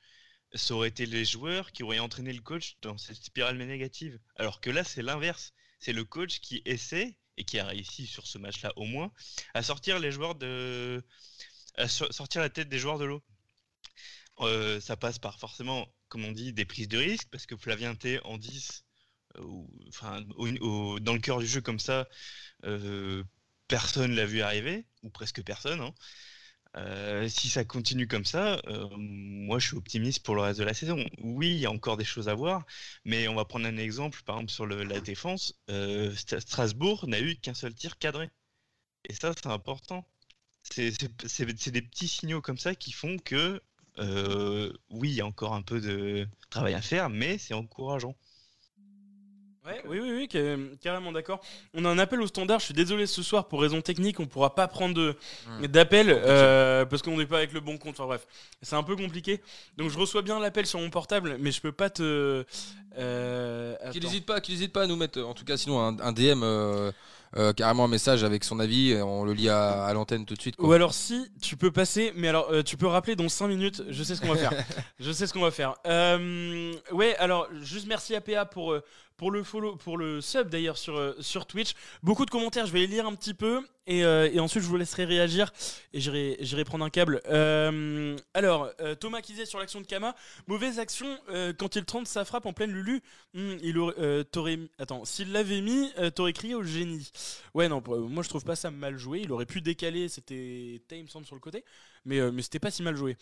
ça aurait été les joueurs qui auraient entraîné le coach dans cette spirale négative. Alors que là c'est l'inverse, c'est le coach qui essaie et qui a réussi sur ce match-là au moins à sortir les joueurs de à so- sortir la tête des joueurs de l'eau. Euh, ça passe par forcément, comme on dit, des prises de risque parce que Flavien T en 10 dans le cœur du jeu comme ça, euh, personne l'a vu arriver ou presque personne. hein. Euh, si ça continue comme ça, euh, moi je suis optimiste pour le reste de la saison. Oui, il y a encore des choses à voir, mais on va prendre un exemple, par exemple sur la défense. euh, St- Strasbourg n'a eu qu'un seul tir cadré. Et ça, c'est important. C'est des petits signaux comme ça qui font que, oui, il y a encore un peu de travail à faire, mais c'est encourageant. Ouais, oui, oui, oui, ca- carrément d'accord. On a un appel au standard. Je suis désolé ce soir pour raison technique, on pourra pas prendre Hmm. d'appel euh, parce qu'on n'est pas avec le bon compte. Enfin bref, c'est un peu compliqué. Donc je reçois bien l'appel sur mon portable, mais je peux pas te. Euh, Qu'il n'hésite pas, qu'il pas à nous mettre, en tout cas, sinon un, un DM, euh, euh, carrément un message avec son avis, on le lit à, à l'antenne tout de suite. quoi. Ou alors si tu peux passer, mais alors euh, tu peux rappeler dans 5 minutes, je sais ce qu'on va faire. je sais ce qu'on va faire. Euh, ouais, alors juste merci à PA pour, euh, pour le follow, pour le sub d'ailleurs sur, euh, sur Twitch. Beaucoup de commentaires, je vais les lire un petit peu et, euh, ensuite je vous laisserai réagir et j'irai prendre un câble. Euh, alors, Thomas qui disait sur l'action de Kama, mauvaise action quand il tente sa frappe en pleine Lulu. Hmm, il aurait, attends, s'il l'avait mis, t'aurais crié au génie. Ouais, non, moi je trouve pas ça mal joué. Il aurait pu décaler, c'était il me semble, sur le côté, mais, euh, mais c'était pas si mal joué.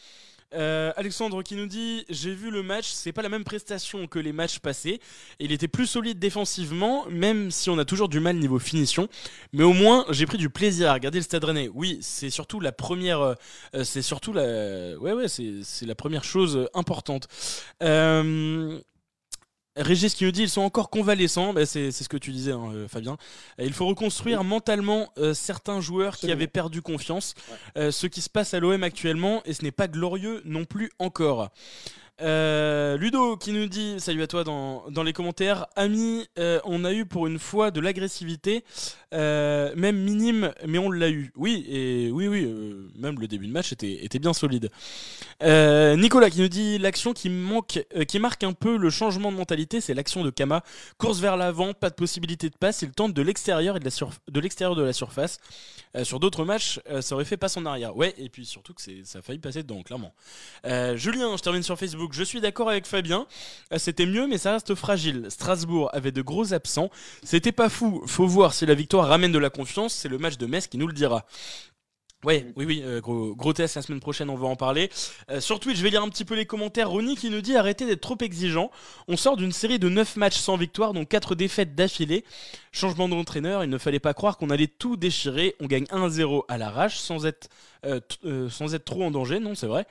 Euh, Alexandre qui nous dit J'ai vu le match, c'est pas la même prestation que les matchs passés. Il était plus solide défensivement, même si on a toujours du mal niveau finition. Mais au moins, j'ai pris du plaisir à regarder le stade rennais. Oui, c'est surtout la première. euh, c'est surtout la. Ouais, ouais, c'est la première chose importante. Euh. Régis qui nous dit ils sont encore convalescents, Bah, c'est ce que tu disais hein, euh, Fabien. Il faut reconstruire mentalement euh, certains joueurs qui avaient perdu confiance. Euh, ce qui se passe à l'OM actuellement et ce n'est pas glorieux non plus encore. Euh, Ludo qui nous dit salut à toi dans, les commentaires. Ami euh, on a eu pour une fois de l'agressivité euh, même minime mais on l'a eu. Oui et oui oui même le début de match était, bien solide. Nicolas qui nous dit l'action qui manque qui marque un peu le changement de mentalité c'est l'action de Kama. Course vers l'avant pas de possibilité de passe il tente de l'extérieur et de la de l'extérieur de la surface. Sur d'autres matchs ça aurait fait passe en arrière. Ouais et puis surtout que ça a failli passer dedans clairement. Julien, je termine sur Facebook. Je suis d'accord avec Fabien. Euh, C'était mieux, mais ça reste fragile. Strasbourg avait de gros absents. C'était pas fou. Faut voir si la victoire ramène de la confiance. C'est le match de Metz qui nous le dira. Ouais, oui, oui, euh, gros, la semaine prochaine, on va en parler. Euh, sur Twitch, je vais lire un petit peu les commentaires. Ronnie qui nous dit arrêtez d'être trop exigeant. On sort d'une série de 9 matchs sans victoire, donc 4 défaites d'affilée. Changement d'entraîneur, il ne fallait pas croire qu'on allait tout déchirer. On gagne 1-0 à l'arrache sans être, euh, euh, sans être trop en danger, non, c'est vrai.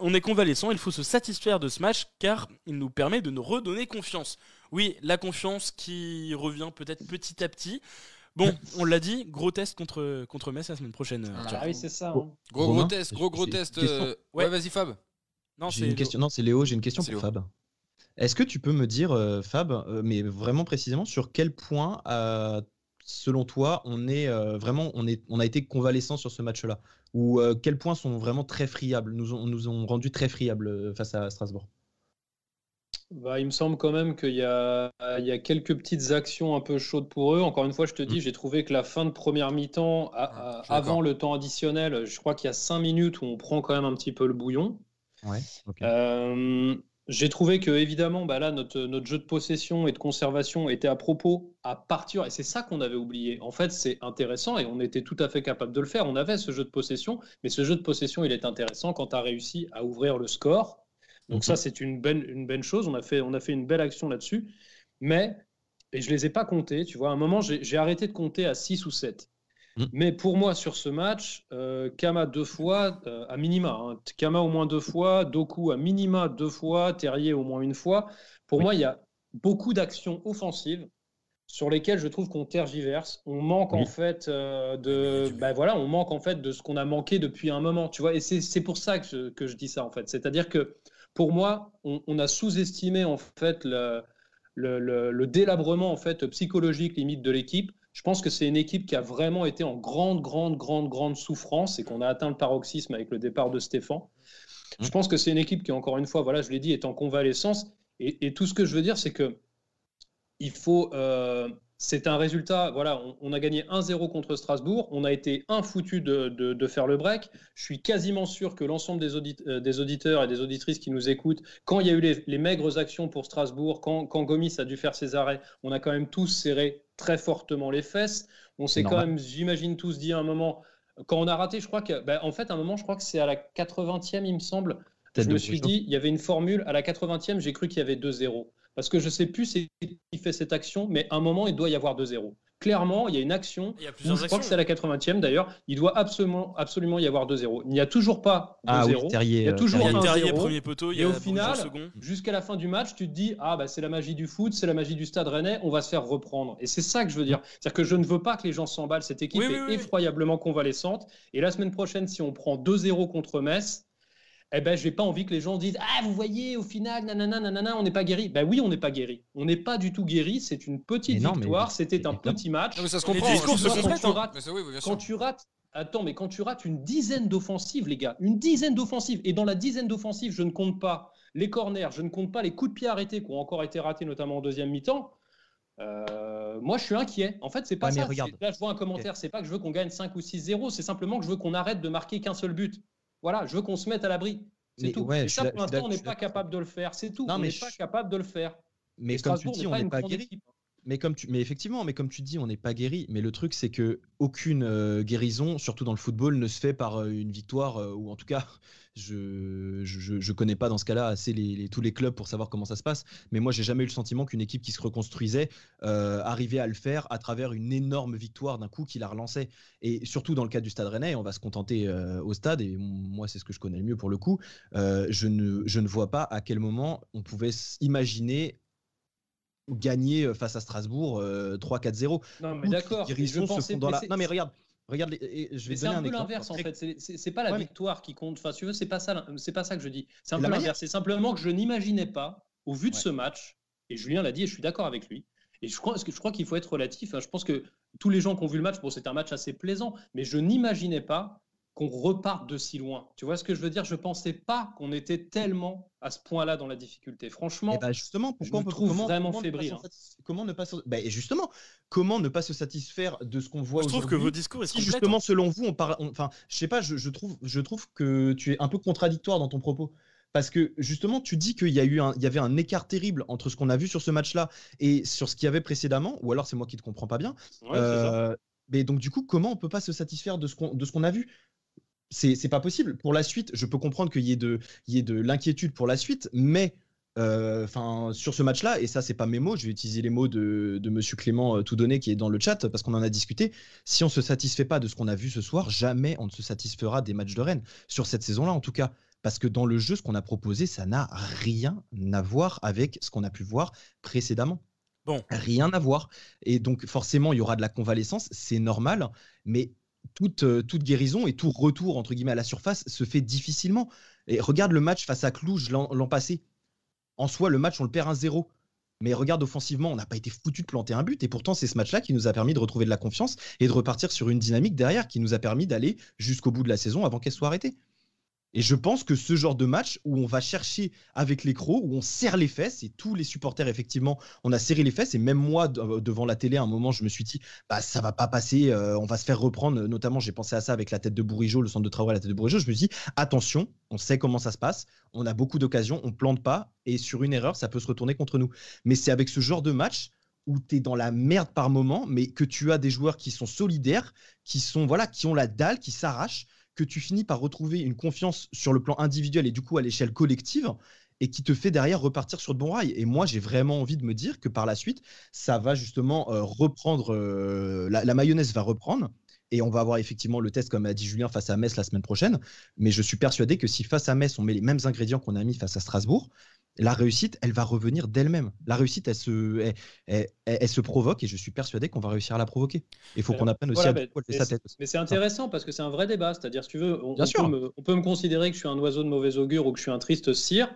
On est convalescent, il faut se satisfaire de ce match car il nous permet de nous redonner confiance. Oui, la confiance qui revient peut-être petit à petit. Bon, on l'a dit, gros test contre, contre Metz la semaine prochaine. Ah, Arthur. Ah oui, c'est ça. Hein. Gros Romain, gros test, gros gros test. euh, Ouais. Ouais, vas-y Fab. Non, J'ai c'est une question. Non, c'est Léo. J'ai une question pour Léo. Fab. Est-ce que tu peux me dire, euh, Fab, euh, mais vraiment précisément, sur quel point, euh, selon toi, on est euh, vraiment, on est, on a été convalescent sur ce match-là, ou euh, quels points sont vraiment très friables, nous ont, nous ont rendu très friables euh, face à Strasbourg? Bah, il me semble quand même qu'il y a, il y a quelques petites actions un peu chaudes pour eux. Encore une fois, je te dis, j'ai trouvé que la fin de première mi-temps, Ah, avant le temps additionnel, je crois qu'il y a cinq minutes où on prend quand même un petit peu le bouillon. Ouais. Euh, j'ai trouvé que évidemment, bah là, notre, notre jeu de possession et de conservation était à propos à partir, et c'est ça qu'on avait oublié. En fait, c'est intéressant et on était tout à fait capable de le faire. On avait ce jeu de possession, mais ce jeu de possession, il est intéressant quand tu as réussi à ouvrir le score. Donc Mhm. ça, c'est une belle, une belle chose. On a fait, on a fait une belle action là-dessus, mais et je les ai pas comptés. Tu vois, à un moment, j'ai arrêté de compter à 6 ou 7. Mhm. Mais pour moi, sur ce match, euh, Kama deux fois, euh, à minima. hein. Kama au moins deux fois, Doku à minima deux fois, Terrier au moins une fois. Pour Oui. moi, il y a beaucoup d'actions offensives sur lesquelles je trouve qu'on tergiverse. On manque Oui. en fait euh, de, ben voilà, on manque en fait de ce qu'on a manqué depuis un moment. Tu vois, et c'est c'est pour ça que je, que je dis ça en fait. C'est-à-dire que pour moi, on, on a sous-estimé en fait le, le, le- le délabrement en fait psychologique limite de l'équipe. Je pense que c'est une équipe qui a vraiment été en grande, grande, grande, grande souffrance et qu'on a atteint le paroxysme avec le départ de Stéphane. Je pense que c'est une équipe qui, encore une fois, voilà, je l'ai dit, est en convalescence. Et, et tout ce que je veux dire, c'est que il faut. euh, c'est un résultat. Voilà, on, on a gagné 1-0 contre Strasbourg. On a été infoutu de, de, de faire le break. Je suis quasiment sûr que l'ensemble des, euh, des auditeurs et des auditrices qui nous écoutent, quand il y a eu les, les maigres actions pour Strasbourg, quand, quand Gomis a dû faire ses arrêts, on a quand même tous serré très fortement les fesses. On s'est quand même, j'imagine, tous dit à un moment, quand on a raté, je crois que, ben, en fait, à un moment, je crois que c'est à la 80e, il me semble, je me suis dit, il y avait une formule, à la 80e, j'ai cru qu'il y avait 2-0. Parce que je sais plus c'est qui fait cette action, mais à un moment, il doit y avoir 2-0. Clairement, il y a une action, Il y a plusieurs je crois actions. que c'est à la 80e d'ailleurs, il doit absolument, absolument y avoir 2-0. Il n'y a toujours pas 2-0. Ah oui, Terrier. Il y a euh, toujours Il y a un Terrier. Terrier 0. premier poteau, il y Et a au Bourgeois final, second. Jusqu'à la fin du match, tu te dis ah bah c'est la magie du foot, c'est la magie du Stade Rennais, on va se faire reprendre. Et c'est ça que je veux dire, c'est-à-dire que je ne veux pas que les gens s'emballent. Cette équipe oui, est oui. effroyablement convalescente. Et la semaine prochaine, si on prend 2-0 contre Metz, eh ben j'ai pas envie que les gens disent ah vous voyez au final nanana nanana on n'est pas guéri. Ben oui on n'est pas guéri, on n'est pas du tout guéri. C'est une petite Mais non, mais- victoire, c'était un petit match. Non, mais ça se Les comprend. discours se je- Quand tu rates- Mais ça, oui, bien sûr. quand tu rates, attends, mais quand tu rates une dizaine d'offensives, les gars, une dizaine d'offensives, et dans la dizaine d'offensives, je ne compte pas les corners, je ne compte pas les coups de pied arrêtés qui ont encore été ratés, notamment en deuxième mi-temps. euh, moi, je suis inquiet. En fait, c'est pas Ouais, mais ça. Là, je vois un commentaire. C'est pas que je veux qu'on gagne 5 ou 6-0. C'est simplement que je veux qu'on arrête de marquer qu'un seul but. Voilà, je veux qu'on se mette à l'abri. C'est tout. ouais, et ça, pour l'instant, on n'est pas capable de le faire. C'est tout. Non, on n'est pas capable de le faire. Mais Et comme tu Strasbourg dis, n'est on n'est pas guéri. équipe. Mais comme tu, mais effectivement, mais comme tu dis, on n'est pas guéri. Mais le truc, c'est que aucune euh, guérison, surtout dans le football, ne se fait par euh, une victoire, euh, ou en tout cas, je, je, je connais pas dans ce cas-là assez les, tous les clubs pour savoir comment ça se passe. Mais moi, j'ai jamais eu le sentiment qu'une équipe qui se reconstruisait arrivait à le faire à travers une énorme victoire d'un coup qui la relançait. Et surtout dans le cas du Stade Rennais, on va se contenter au stade. Et moi, c'est ce que je connais le mieux pour le coup. je ne, je ne vois pas à quel moment on pouvait imaginer gagner euh, face à Strasbourg euh, 3-4-0. Non, mais d'accord. je se la. Non mais regarde, regarde, les- et je vais c'est un un, peu l'inverse en fait. C'est- pas la Ouais, mais- victoire qui compte. Enfin, si tu veux, c'est pas ça. C'est pas ça que je dis. C'est un peu l'inverse. C'est simplement que je n'imaginais pas, au vu de Ouais. ce match, et Julien l'a dit, et je suis d'accord avec lui. Et je crois, parce que je crois qu'il faut être relatif. hein. Je pense que tous les gens qui ont vu le match, bon, c'était un match assez plaisant, mais je n'imaginais pas qu'on reparte de si loin. Tu vois ce que je veux dire? Je pensais pas qu'on était tellement à ce point-là dans la difficulté. Franchement, Eh ben, justement, pourquoi me on peut trouve comment, vraiment comment ne fébrile, hein. satis- Comment ne pas se- ben, et justement, comment ne pas se satisfaire de ce qu'on voit Je trouve que vos discours si justement selon vous on parle enfin je sais pas je, je trouve je trouve que tu es un peu contradictoire dans ton propos parce que justement tu dis qu'il y a eu un il y avait un écart terrible entre ce qu'on a vu sur ce match-là et sur ce qu'il y avait précédemment ou alors c'est moi qui ne comprends pas bien ouais. Euh, mais donc du coup, comment on peut pas se satisfaire de ce qu'on de ce qu'on a vu? C'est pas possible. Pour la suite, je peux comprendre qu'il y ait de il y ait de l'inquiétude pour la suite, mais euh, sur ce match-là, et ça c'est pas mes mots, je vais utiliser les mots de, de Monsieur Clément euh, Toudonné qui est dans le chat parce qu'on en a discuté. Si on se satisfait pas de ce qu'on a vu ce soir, jamais on ne se satisfera des matchs de Rennes sur cette saison-là en tout cas. Parce que dans le jeu, ce qu'on a proposé, ça n'a rien à voir avec ce qu'on a pu voir précédemment. Bon. Rien à voir. Et donc, forcément, il y aura de la convalescence, c'est normal, mais toute, euh, toute guérison et tout retour, entre guillemets, à la surface se fait difficilement. Et regarde le match face à Cluj l'an l'an passé. En soi, le match, on le perd 1-0. Mais regarde offensivement, on n'a pas été foutu de planter un but. Et pourtant, c'est ce match-là qui nous a permis de retrouver de la confiance et de repartir sur une dynamique derrière qui nous a permis d'aller jusqu'au bout de la saison avant qu'elle soit arrêtée. Et je pense que ce genre de match où on va chercher avec les crocs, où on serre les fesses, et tous les supporters, effectivement, on a serré les fesses, et même moi, de- devant la télé, à un moment, je me suis dit, bah, ça va pas passer, euh, on va se faire reprendre. Notamment, j'ai pensé à ça avec la tête de Bourigeau, le centre de travail à la tête de Bourigeau. Je me suis dit, attention, on sait comment ça se passe, on a beaucoup d'occasions, on plante pas, et sur une erreur, ça peut se retourner contre nous. Mais c'est avec ce genre de match où tu es dans la merde par moment, mais que tu as des joueurs qui sont solidaires, qui sont voilà, qui ont la dalle, qui s'arrachent, que tu finis par retrouver une confiance sur le plan individuel et du coup à l'échelle collective et qui te fait derrière repartir sur de bons rails. Et moi, j'ai vraiment envie de me dire que par la suite, ça va justement euh, reprendre, euh, la, la mayonnaise va reprendre. Et on va avoir effectivement le test, comme a dit Julien, face à Metz la semaine prochaine. Mais je suis persuadé que si face à Metz, on met les mêmes ingrédients qu'on a mis face à Strasbourg, la réussite, elle va revenir d'elle-même. La réussite, elle se, elle, elle- elle- elle se provoque et je suis persuadé qu'on va réussir à la provoquer. Il faut qu'on apprenne aussi voilà, à mais- sa tête. aussi. Mais c'est intéressant parce que c'est un vrai débat. C'est-à-dire, si tu veux, on, Bien on sûr. peut me, on peut me considérer que je suis un oiseau de mauvais augure ou que je suis un triste cire.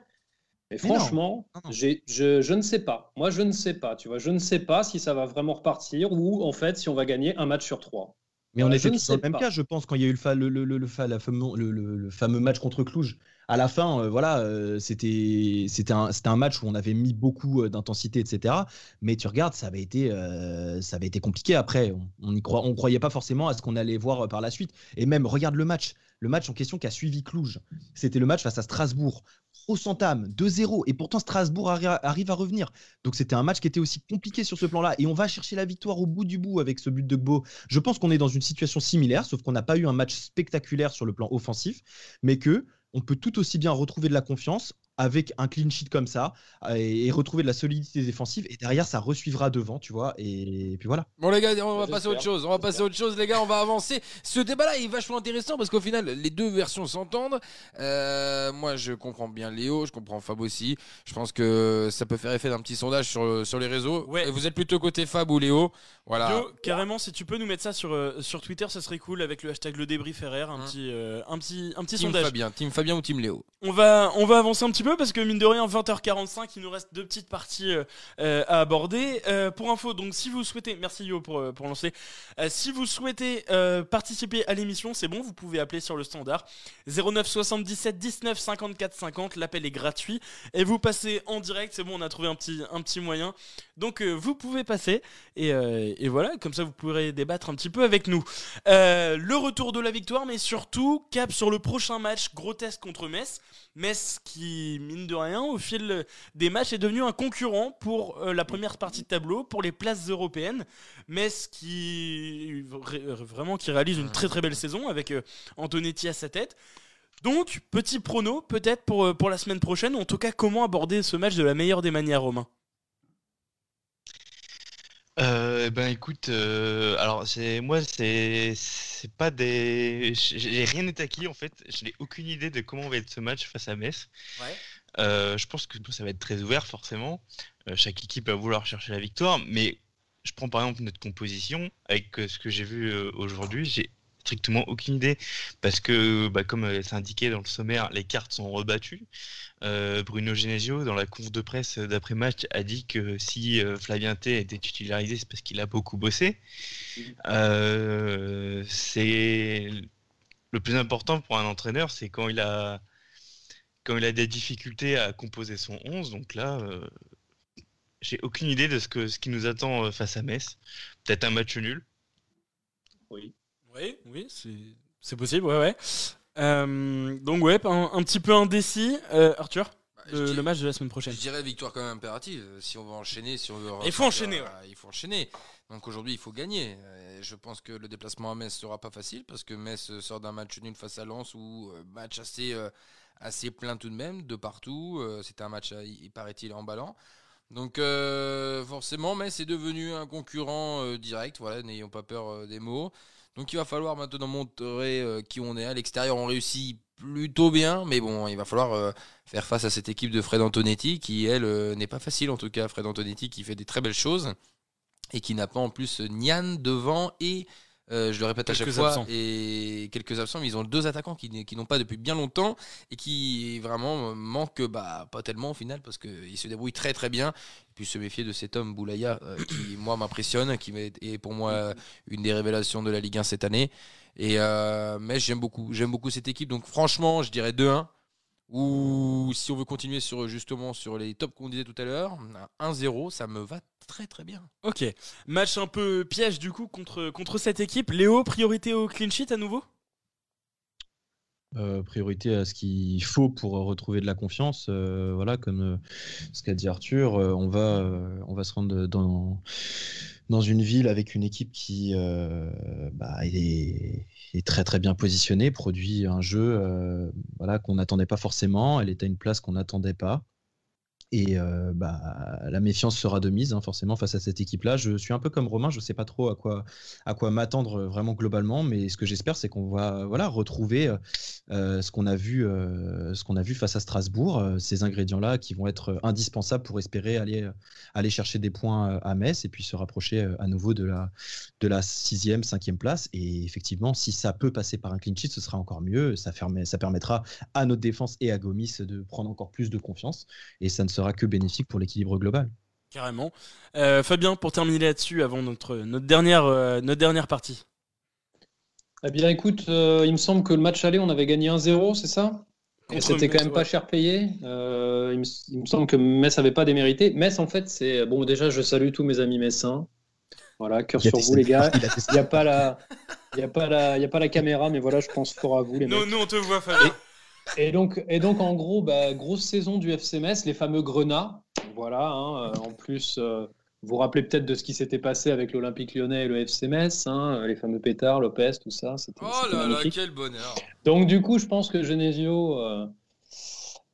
Mais franchement, Non, non. j'ai- je, je ne sais pas. Moi, je ne sais pas. Tu vois, je ne sais pas si ça va vraiment repartir ou en fait si on va gagner un match sur trois. Mais on était ne tous dans le même pas. cas, je pense, quand il y a eu le, fa- le, le, le, le fa- la fameux, le, match contre Cluj. À la fin, euh, voilà, euh, c'était un, match où on avait mis beaucoup euh, d'intensité, etc. Mais tu regardes, ça avait été, ça avait été compliqué après. On croit, on croyait pas forcément à ce qu'on allait voir par la suite. Et même, regarde le match. Le match en question qui a suivi Cluj. C'était le match face à Strasbourg. Grosse entame, 2-0. Et pourtant, Strasbourg arri- arrive à revenir. Donc, c'était un match qui était aussi compliqué sur ce plan-là. Et on va chercher la victoire au bout du bout avec ce but de Gbo. Je pense qu'on est dans une situation similaire, sauf qu'on n'a pas eu un match spectaculaire sur le plan offensif, mais que on peut tout aussi bien retrouver de la confiance avec un clean sheet comme ça et, et retrouver de la solidité défensive. Et derrière, ça resuivra devant, tu vois. Et, puis voilà. Bon les gars, on va passer à autre chose. On va passer à autre chose, les gars. On va avancer. Ce débat-là est vachement intéressant parce qu'au final, les deux versions s'entendent. Euh, moi, je comprends bien Léo, je comprends Fab aussi. Je pense que ça peut faire effet d'un petit sondage sur, sur les réseaux. Ouais. Et Vous êtes plutôt côté Fab ou Léo Voilà. Yo, carrément, si tu peux nous mettre ça sur, euh, sur Twitter, ça serait cool avec le hashtag le débrief RR, un Hein. petit, euh, un petit, un petit Team sondage. Fabien, Team Fabien ou Team Léo On va, on va avancer un petit peu parce que mine de rien, 20h45, il nous reste deux petites parties euh, à aborder. Pour info, donc si vous souhaitez, merci Yo pour, pour lancer, si vous souhaitez participer à l'émission, c'est bon, vous pouvez appeler sur le standard 09 77 19 54 50, l'appel est gratuit et vous passez en direct, c'est bon, on a trouvé un petit, un petit moyen. Donc euh, vous pouvez passer et, euh, et voilà, comme ça vous pourrez débattre un petit peu avec nous. Euh, le retour de la victoire, mais surtout cap sur le prochain match grotesque contre Metz. Metz qui, mine de rien, au fil des matchs est devenu un concurrent pour la première partie de tableau, pour les places européennes. Metz qui réalise une très très belle saison avec Antonetti à sa tête. Donc, petit prono peut-être pour, pour la semaine prochaine, ou en tout cas comment aborder ce match de la meilleure des manières, Romain? Euh, ben écoute, euh, alors c'est moi c'est c'est pas des j'ai rien n'est acquis en fait, je n'ai aucune idée de comment va être ce match face à Metz. Ouais. Euh, je pense que ça va être très ouvert forcément. Euh, chaque équipe va vouloir chercher la victoire, mais je prends par exemple notre composition avec ce que j'ai vu aujourd'hui, j'ai strictement aucune idée parce que bah, comme euh, c'est indiqué dans le sommaire, les cartes sont rebattues. Euh, Bruno Genesio, dans la conf de presse d'après-match, a dit que si euh, Flavien T était titularisé, c'est parce qu'il a beaucoup bossé. Euh, c'est le plus important pour un entraîneur, c'est quand il a quand il a des difficultés à composer son 11. Donc là, j'ai aucune idée de ce que ce qui nous attend face à Metz. Peut-être un match nul. Oui. Oui, oui, c'est- possible, ouais, ouais. Euh, donc ouais, un, un petit peu indécis. Euh, Arthur, Je le, match de la semaine prochaine. Je dirais victoire quand même impérative. Euh, Si on veut enchaîner, si on veut Il faut enchaîner, euh, ouais. Il faut enchaîner. Donc aujourd'hui, il faut gagner. Je pense que le déplacement à Metz sera pas facile parce que Metz sort d'un match nul face à Lens ou match assez assez plein tout de même de partout. C'était un match, il paraît-il, emballant. Donc forcément, Metz est devenu un concurrent direct. Voilà, n'ayons pas peur des mots. Donc il va falloir maintenant montrer euh, qui on est. À l'extérieur, on réussit plutôt bien, mais bon, il va falloir euh, faire face à cette équipe de Fred Antonetti qui, elle, euh, n'est pas facile en tout cas. Fred Antonetti qui fait des très belles choses et qui n'a pas en plus Nian devant et euh, je le répète à chaque fois, absents. et quelques absents, mais ils ont deux attaquants qui, n'ont pas depuis bien longtemps et qui vraiment euh, manquent bah, pas tellement au final parce qu'ils se débrouillent très très bien. Et puis se méfier de cet homme Boulaya euh, qui, moi, m'impressionne, qui est pour moi une des révélations de la Ligue 1 cette année. Et, euh, mais j'aime beaucoup, j'aime beaucoup cette équipe. Donc franchement, je dirais 2-1. Ou si on veut continuer sur justement sur les tops qu'on disait tout à l'heure, 1-0, ça me va très très bien. Ok. Match un peu piège du coup contre, contre cette équipe. Léo, priorité au clean sheet à nouveau? Euh, priorité à ce qu'il faut pour retrouver de la confiance. Euh, voilà, comme euh, ce qu'a dit Arthur, euh, on va, euh, on va se rendre dans, dans une ville avec une équipe qui euh, bah, est, est très très bien positionnée, produit un jeu euh, qu'on n'attendait pas forcément. Elle est à une place qu'on n'attendait pas. Et euh, bah, la méfiance sera de mise, hein, forcément, face à cette équipe-là. Je suis un peu comme Romain, je ne sais pas trop à quoi, à quoi m'attendre euh, vraiment globalement, mais ce que j'espère, c'est qu'on va voilà, retrouver euh, ce qu'on a vu, ce qu'on a vu face à Strasbourg, ces ingrédients-là qui vont être indispensables pour espérer aller, aller chercher des points à Metz et puis se rapprocher à nouveau de la, de la sixième, cinquième place. Et effectivement, si ça peut passer par un clean sheet, ce sera encore mieux. Ça, ferme- ça permettra à notre défense et à Gomis de prendre encore plus de confiance et ça ne sera que bénéfique pour l'équilibre global. Carrément. Euh, Fabien, pour terminer là-dessus, avant notre, notre, dernière, euh, notre dernière partie. Eh bien, écoute, euh, il me semble que le match aller, on avait gagné 1-0, c'est ça? Et c'était quand même ouais. pas cher payé. Euh, il, me, il me semble que Metz n'avait pas démérité. Metz, en fait, c'est. Bon, déjà, je salue tous mes amis messins. Voilà, cœur sur vous, les gars. il n'y a, pas la... il y a, pas la... il y a pas la caméra, mais voilà, je pense fort à vous, les mecs. Nous, nous, on te voit, Fabien. Et donc, et donc en gros, bah, grosse saison du FC Metz, les fameux Grenats. Voilà, hein, euh, en plus, euh, vous vous rappelez peut-être de ce qui s'était passé avec l'Olympique lyonnais et le FC Metz, hein, les fameux pétards, Lopez, tout ça. Oh là là, quel bonheur Donc, du coup, je pense que Genesio, euh,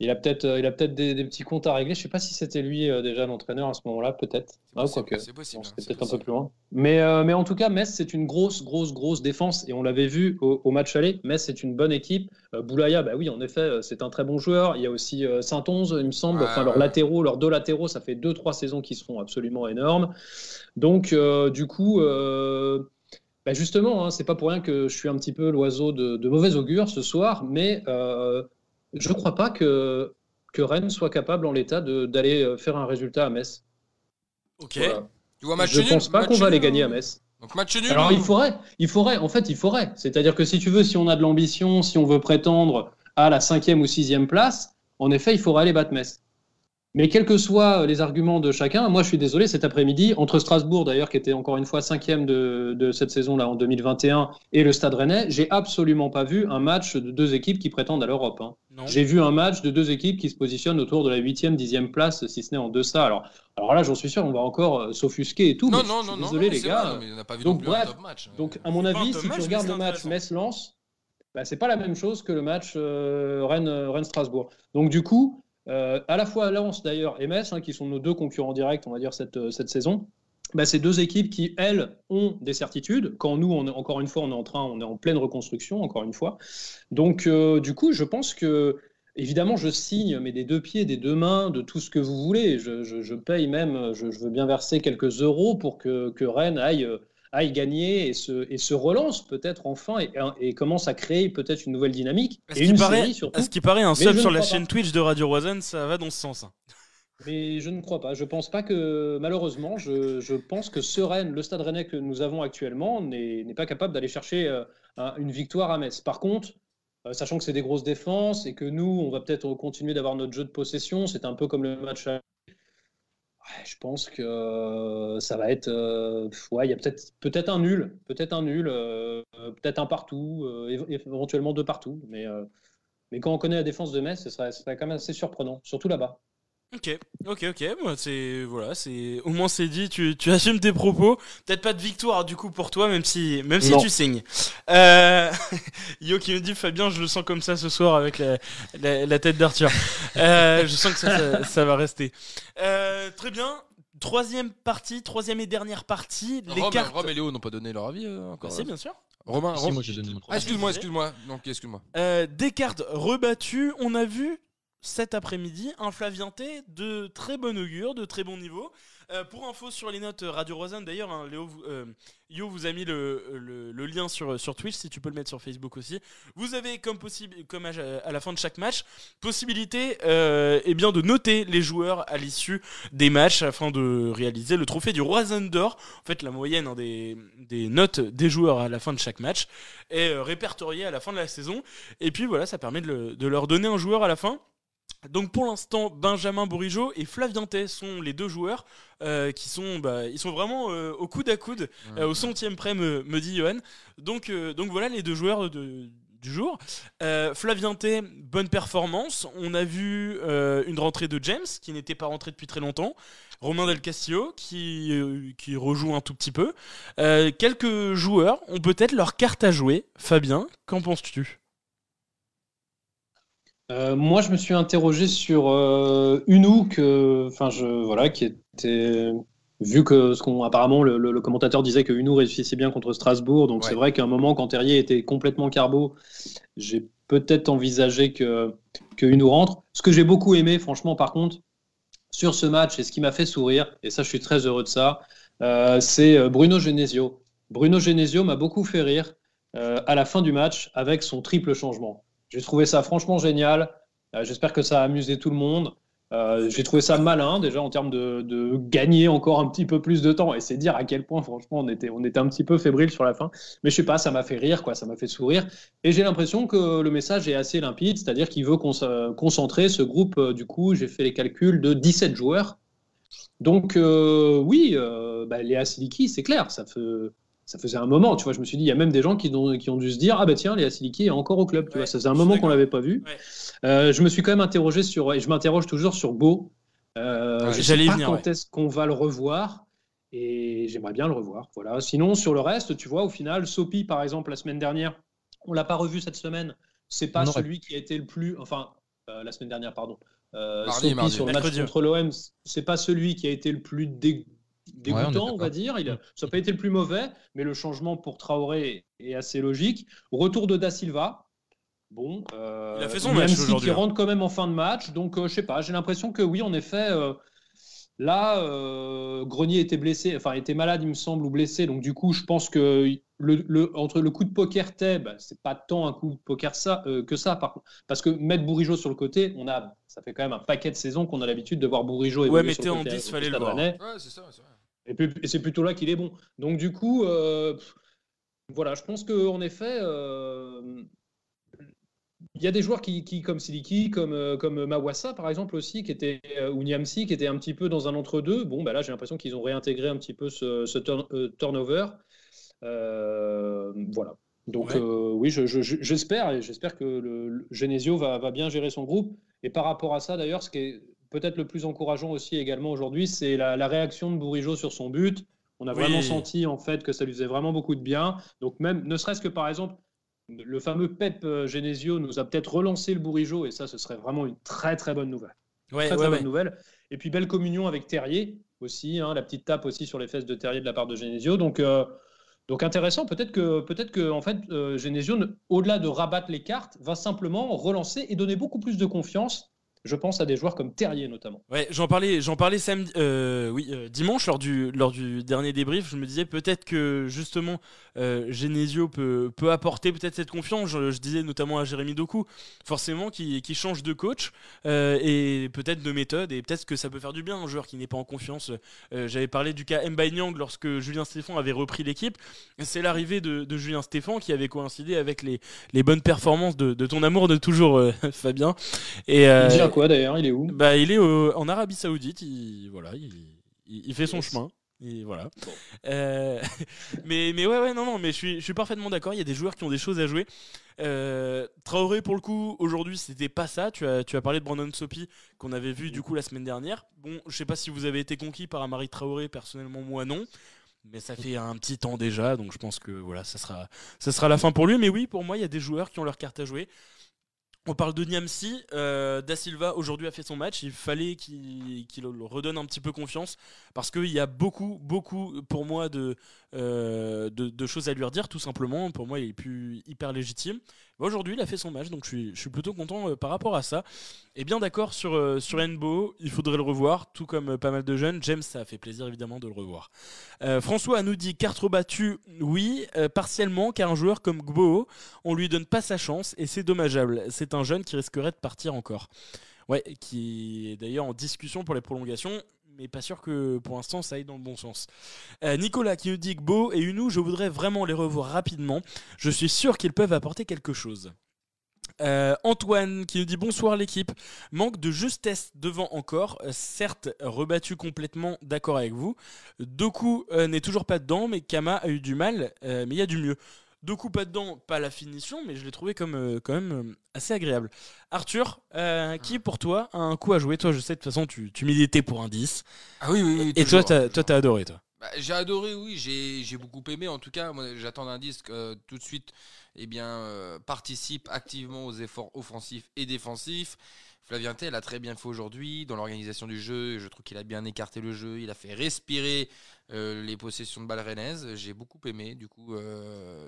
il a peut-être euh, il a peut-être des, des petits comptes à régler. Je sais pas si c'était lui euh, déjà l'entraîneur à ce moment-là, peut-être. Ah, C'est- quoique. C'est possible. Bon, hein, peut-être un peu plus loin. Mais, euh, mais en tout cas, Metz, c'est une grosse, grosse, grosse défense. Et on l'avait vu au, au match aller. Metz, c'est une bonne équipe. Euh, Boulaya, bah oui, en effet, c'est un très bon joueur. Il y a aussi Saint-Onge, il me semble. Enfin, leurs latéraux, leurs deux latéraux, ça fait deux, trois saisons qui seront absolument énormes. Donc, du coup. bah justement, hein, c'est pas pour rien que je suis un petit peu l'oiseau de, de mauvais augure ce soir, mais euh, je crois pas que, que Rennes soit capable en l'état d'aller euh, faire un résultat à Metz. Ok. Voilà. Tu vois, match Je nul, pense pas qu'on va les gagner hein. à Metz. Donc match nul. Alors hein. il faudrait, il faudrait, en fait, il faudrait. C'est-à-dire que si tu veux, si on a de l'ambition, si on veut prétendre à la cinquième ou sixième place, en effet, il faudrait aller battre Metz. Mais quels que soient les arguments de chacun, moi je suis désolé, cet après-midi, entre Strasbourg d'ailleurs, qui était encore une fois cinquième de, de cette saison-là en 2021, et le Stade Rennais, j'ai absolument pas vu un match de deux équipes qui prétendent à l'Europe. hein. J'ai vu un match de deux équipes qui se positionnent autour de la huitième, dixième place, si ce n'est en deçà. Alors, alors là, j'en suis sûr, on va encore euh, s'offusquer et tout. Non, mais non, je suis non, désolé non, les gars. vrai, non, mais on n'a pas vu donc, bref, match. Donc, à mon avis, si match, tu regardes le match. Metz-Lens, bah, c'est pas la même chose que le match euh, Rennes- euh, Rennes-Strasbourg. Donc, du coup, euh, à la fois Lens d'ailleurs et Metz, hein, qui sont nos deux concurrents directs, on va dire, cette, euh, cette saison, bah, c'est deux équipes qui, elles, ont des certitudes. Quand nous, encore une fois, on est en train, on est en pleine reconstruction, encore une fois. Donc, euh, du coup, je pense que, évidemment, je signe, mais des deux pieds, des deux mains, de tout ce que vous voulez. Je, paye même, je, je veux bien verser quelques euros pour que, que Rennes aille, aille gagner et se, et se relance peut-être enfin et, et commence à créer peut-être une nouvelle dynamique. À ce Et qui une paraît- un sub sur la chaîne pas. Twitch de Radio Rosen, ça va dans ce sens. hein. Mais je ne crois pas. Je pense pas que, malheureusement, je, je pense que ce Rennes, le stade rennais que nous avons actuellement, n'est pas capable d'aller chercher euh, un- une victoire à Metz. Par contre, euh, sachant que c'est des grosses défenses et que nous, on va peut-être continuer d'avoir notre jeu de possession, c'est un peu comme le match. à- Je pense que euh, ça va être. euh, ouais, il y a peut-être peut-être un nul, peut-être un nul, euh, peut-être un partout, éve- éventuellement deux partout. Mais, mais quand on connaît la défense de Metz, ce serait, ce serait quand même assez surprenant, surtout là-bas. Ok, ok, ok. Moi, c'est voilà, c'est au moins c'est dit. Tu, tu assumes tes propos. Peut-être pas de victoire du coup pour toi, même si même si Non. tu signes. Euh... Yo qui me dit Fabien, je le sens comme ça ce soir avec la, la, la tête d'Arthur. Euh, je sens que ça, ça, ça va rester. Euh, très bien. Troisième partie, troisième et dernière partie. Les Rome, cartes. Rome et Léo n'ont pas donné leur avis euh, Bah, encore. si, bien sûr. Romain, Si, moi j'ai donné mon Ah, excuse-moi, excuse-moi. Donc, excuse-moi. Euh, des cartes rebattues, on a vu cet après-midi un Flavien T de très bon augure, de très bon niveau. Euh, pour info sur les notes euh, Radio Rosanne, d'ailleurs, hein, Léo, vous- euh, Yo vous a mis le, le- lien sur, sur Twitch, si tu peux le mettre sur Facebook aussi. Vous avez comme possible, comme à, la fin de chaque match, possibilité euh, eh bien de noter les joueurs à l'issue des matchs afin de réaliser le trophée du Rosanne d'or. En fait, la moyenne hein, des, des notes des joueurs à la fin de chaque match est répertoriée à la fin de la saison. Et puis voilà, ça permet de, de leur donner un joueur à la fin. Donc pour l'instant, Benjamin Bourigeau et Flavien Tay sont les deux joueurs euh, qui sont, bah, ils sont vraiment euh, au coude à coude, euh, au centième près, me, me dit Johan. Donc, donc voilà les deux joueurs de- du jour. Flavien Tay, bonne performance. On a vu une rentrée de James qui n'était pas rentré depuis très longtemps. Romain Del Castillo qui, qui rejoue un tout petit peu. Quelques joueurs ont peut-être leur carte à jouer. Fabien, qu'en penses-tu? Euh, moi, je me suis interrogé sur euh, Unou, que, enfin, je, voilà, qui était vu que ce qu'on apparemment le, le- le commentateur disait que Unou réussissait bien contre Strasbourg, donc Ouais. c'est vrai qu'à un moment quand Terrier était complètement carbo, j'ai peut-être envisagé que que Unou rentre. Ce que j'ai beaucoup aimé, franchement, par contre, sur ce match et ce qui m'a fait sourire, et ça, je suis très heureux de ça, euh, c'est euh, Bruno Genesio. Bruno Genesio m'a beaucoup fait rire euh, à la fin du match avec son triple changement. J'ai trouvé ça franchement génial. Euh, J'espère que ça a amusé tout le monde. Euh, J'ai trouvé ça malin déjà en termes de, gagner encore un petit peu plus de temps. Et c'est dire à quel point franchement on était, on était un petit peu fébrile sur la fin. Mais je sais pas, ça m'a fait rire, quoi, ça m'a fait sourire. Et j'ai l'impression que le message est assez limpide, c'est-à-dire qu'il veut concentrer ce groupe. euh, du coup, j'ai fait les calculs de 17 joueurs. Donc oui, euh, bah, Léa Siliki, c'est clair, ça fait ça faisait un moment, tu vois. Je me suis dit, il y a même des gens qui ont, qui ont dû se dire, ah bah tiens, Léa Siliki est encore au club, tu Ouais, vois. Ça faisait un moment qu'on l'avait pas vu. Ouais. Euh, je me suis quand même interrogé sur, et je m'interroge toujours sur Beau. Euh, Ouais, je j'allais y sais pas venir, quand ouais. est-ce qu'on va le revoir. Et j'aimerais bien le revoir. Voilà. Sinon, sur le reste, tu vois, au final, Sopi, par exemple, la semaine dernière, on l'a pas revu cette semaine. C'est pas celui qui a été le plus. Enfin, euh, la semaine dernière, pardon. Euh, Mardi, Sopi mardi. sur le match contre l'OM, c'est pas celui qui a été le plus Ouais, on dégoûtant, on, va dire. Il a- ça n'a pas été le plus mauvais, mais le changement pour Traoré est assez logique. Retour de Da Silva. Bon, euh, Il a fait son match aujourd'hui, qui hein. rentre quand même en fin de match, donc euh, je sais pas. J'ai l'impression que oui, en effet, euh, là, euh, Grenier était blessé, enfin était malade, il me semble, ou blessé, donc du coup, je pense que le, le- entre le coup de poker Tay, bah, c'est pas tant un coup de poker ça, euh, que ça, par. Parce que mettre Bourigeau sur le côté, on a, ça fait quand même un paquet de saisons qu'on a l'habitude de voir Bourigeau évoluer mais sur le en côté 10, au fallait le voir. Ouais, c'est ça, c'est vrai. Et, et c'est plutôt là qu'il est bon. Donc du coup, euh, voilà, je pense qu'en effet, euh, il y a des joueurs qui, qui comme Siliki, comme, comme Mawassa par exemple aussi, qui était, ou Niamsi, qui était un petit peu dans un entre-deux. Bon, bah là, j'ai l'impression qu'ils ont réintégré un petit peu ce, ce turn- euh, turnover. Euh, voilà. Donc Ouais. euh, oui, je- je- je- j'espère et j'espère que le, le Genesio va, va bien gérer son groupe. Et par rapport à ça, d'ailleurs, ce qui est peut-être le plus encourageant aussi également aujourd'hui, c'est la, la réaction de Bourigeau sur son but. On a Oui. vraiment senti en fait que ça lui faisait vraiment beaucoup de bien. Donc même, ne serait-ce que par exemple, le fameux Pep euh, Genesio nous a peut-être relancé le Bourigeau et ça, ce serait vraiment une très très bonne nouvelle. Ouais, Très, ouais, très ouais. bonne nouvelle. Et puis belle communion avec Terrier aussi, hein, la petite tape aussi sur les fesses de Terrier de la part de Genesio. Donc, euh, donc intéressant, peut-être que, peut-être que en fait, euh, au-delà de rabattre les cartes, va simplement relancer et donner beaucoup plus de confiance, je pense, à des joueurs comme Terrier notamment. Ouais, j'en parlais, j'en parlais samedi, euh, oui, euh, dimanche lors du lors du dernier débrief. Je me disais peut-être que justement euh, Genesio peut peut apporter peut-être cette confiance. Je, je disais notamment à Jérémy Doku, forcément qui, qui change de coach et peut-être de méthode et peut-être que ça peut faire du bien un joueur qui n'est pas en confiance. J'avais parlé du cas Niang lorsque Julien Stéphan avait repris l'équipe. C'est l'arrivée de, de Julien Stéphan qui avait coïncidé avec les les bonnes performances de, de ton amour de toujours Fabien. Et quoi d'ailleurs Il est où? Bah, il est au- en Arabie Saoudite. Il, voilà, il, il- il fait son Yes. chemin. Et voilà. Bon. Euh, mais, mais ouais, ouais, non, non, mais je suis, je suis parfaitement d'accord. Il y a des joueurs qui ont des choses à jouer. Euh, Traoré, pour le coup, aujourd'hui, c'était pas ça. Tu as, tu as parlé de Brandon Sopi, qu'on avait vu du coup la semaine dernière. Bon, je sais pas si vous avez été conquis par Amari Traoré, personnellement, moi non. Mais ça fait un petit temps déjà, donc je pense que voilà, ça sera, ça sera la fin pour lui. Mais oui, pour moi, il y a des joueurs qui ont leur carte à jouer. On parle de Niamsi, euh, Da Silva aujourd'hui a fait son match, il fallait qu'il redonne un petit peu confiance parce qu'il y a beaucoup, beaucoup pour moi de, euh, choses à lui redire tout simplement. Pour moi il est plus hyper légitime. Mais Aujourd'hui il a fait son match donc je suis, plutôt content euh, par rapport à ça. Et bien d'accord sur, euh, sur Nbo, il faudrait le revoir tout comme euh, pas mal de jeunes. James ça a fait plaisir évidemment de le revoir. Euh, François nous dit carte rebattue, oui, partiellement car un joueur comme Gbo on lui donne pas sa chance et c'est dommageable. C'est un jeune qui risquerait de partir encore. Ouais, qui est d'ailleurs en discussion pour les prolongations, mais pas sûr que pour l'instant ça aille dans le bon sens. Euh, Nicolas qui nous dit que Beau et Unou, je voudrais vraiment les revoir rapidement. Je suis sûr qu'ils peuvent apporter quelque chose. Euh, Antoine qui nous dit bonsoir l'équipe. Manque de justesse devant encore. Euh, certes, rebattu complètement, d'accord avec vous. Doku n'est toujours pas dedans, mais Kama a eu du mal, mais il y a du mieux. Doku pas dedans, pas la finition, mais je l'ai trouvé comme euh, quand même euh, assez agréable. Arthur, euh, qui pour toi a un coup à jouer? Toi, je sais de toute façon, tu, tu militais pour un 10. Ah oui, oui, oui, Et toi, t'as, toi, t'as adoré, toi? Bah, j'ai adoré, oui, j'ai j'ai beaucoup aimé. En tout cas, moi, j'attends un disque tout de suite. Eh bien, participe activement aux efforts offensifs et défensifs. Flavien Tell a très bien fait aujourd'hui dans l'organisation du jeu. Je trouve qu'il a bien écarté le jeu. Il a fait respirer euh, les possessions de balles rennaises. J'ai beaucoup aimé. Du coup, euh,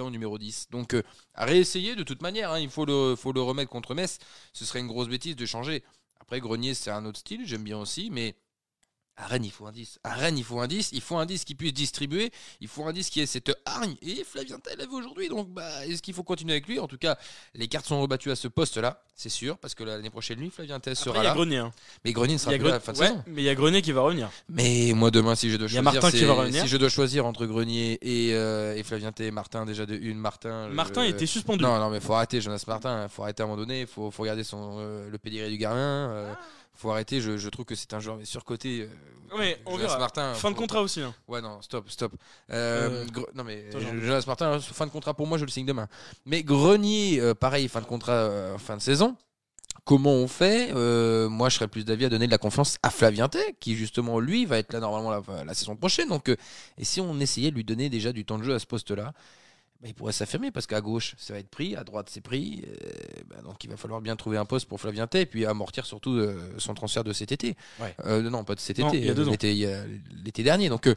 en numéro 10. Donc, euh, à réessayer de toute manière. hein, il faut le, faut le remettre contre Metz. Ce serait une grosse bêtise de changer. Après, Grenier, c'est un autre style. J'aime bien aussi. Mais à Rennes, il faut un 10. À Rennes, il faut un 10. Il faut un 10 qui puisse distribuer. Il faut un 10 qui ait cette hargne. Et Flavien Tell avait aujourd'hui. Donc, bah, est-ce qu'il faut continuer avec lui? En tout cas, les cartes sont rebattues à ce poste-là. C'est sûr. Parce que l'année prochaine, lui, Flavien Tell Après, sera il y a là. Grenier. hein. Mais Grenier ne sera plus là à la Gre- fin de ouais, saison. mais il y a Grenier qui va revenir. Mais moi, demain, si je dois Il y a choisir. Martin qui va revenir. Si je dois choisir entre Grenier et, euh, et Flavien Tell, Martin, déjà de une, Martin. Martin euh, était suspendu. Non, non, mais faut arrêter, Jonas Martin. Faut arrêter à un moment donné. Faut, faut regarder son, euh, le pédigré du gamin. euh, faut arrêter. Je, je trouve que c'est un joueur mais surcoté. euh, Mais on Jonas verra. Martin. Fin de contrat aussi. hein. Ouais, non, stop, stop. Euh, Euh, non, mais. Jonas Martin, fin de contrat pour moi, je le signe demain. Mais Grenier, euh, pareil, fin de contrat, fin de saison. Comment on fait Moi, je serais plus d'avis à donner de la confiance à Flavien Tay, qui justement, lui, va être là normalement la, la saison prochaine. Donc, et si on essayait de lui donner déjà du temps de jeu à ce poste-là, bah, il pourrait s'affirmer parce qu'à gauche, ça va être pris, à droite, c'est pris. euh, bah, donc, il va falloir bien trouver un poste pour Flavien Tay, et puis amortir surtout euh, son transfert de cet été. Ouais. Euh, non, pas de cet Non, été, il y a deux ans. l'été dernier. Donc, euh,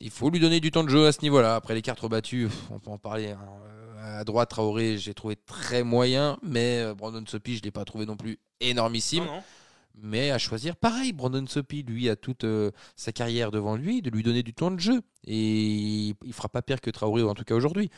il faut lui donner du temps de jeu à ce niveau-là. Après les cartes rebattues, on peut en parler. hein. À droite, Traoré, j'ai trouvé très moyen, mais Brandon Sopi, je l'ai pas trouvé non plus énormissime. Non, non. Mais à choisir, pareil, Brandon Sopi, lui, a toute euh, sa carrière devant lui, de lui donner du temps de jeu. Et il fera pas pire que Traoré, en tout cas aujourd'hui.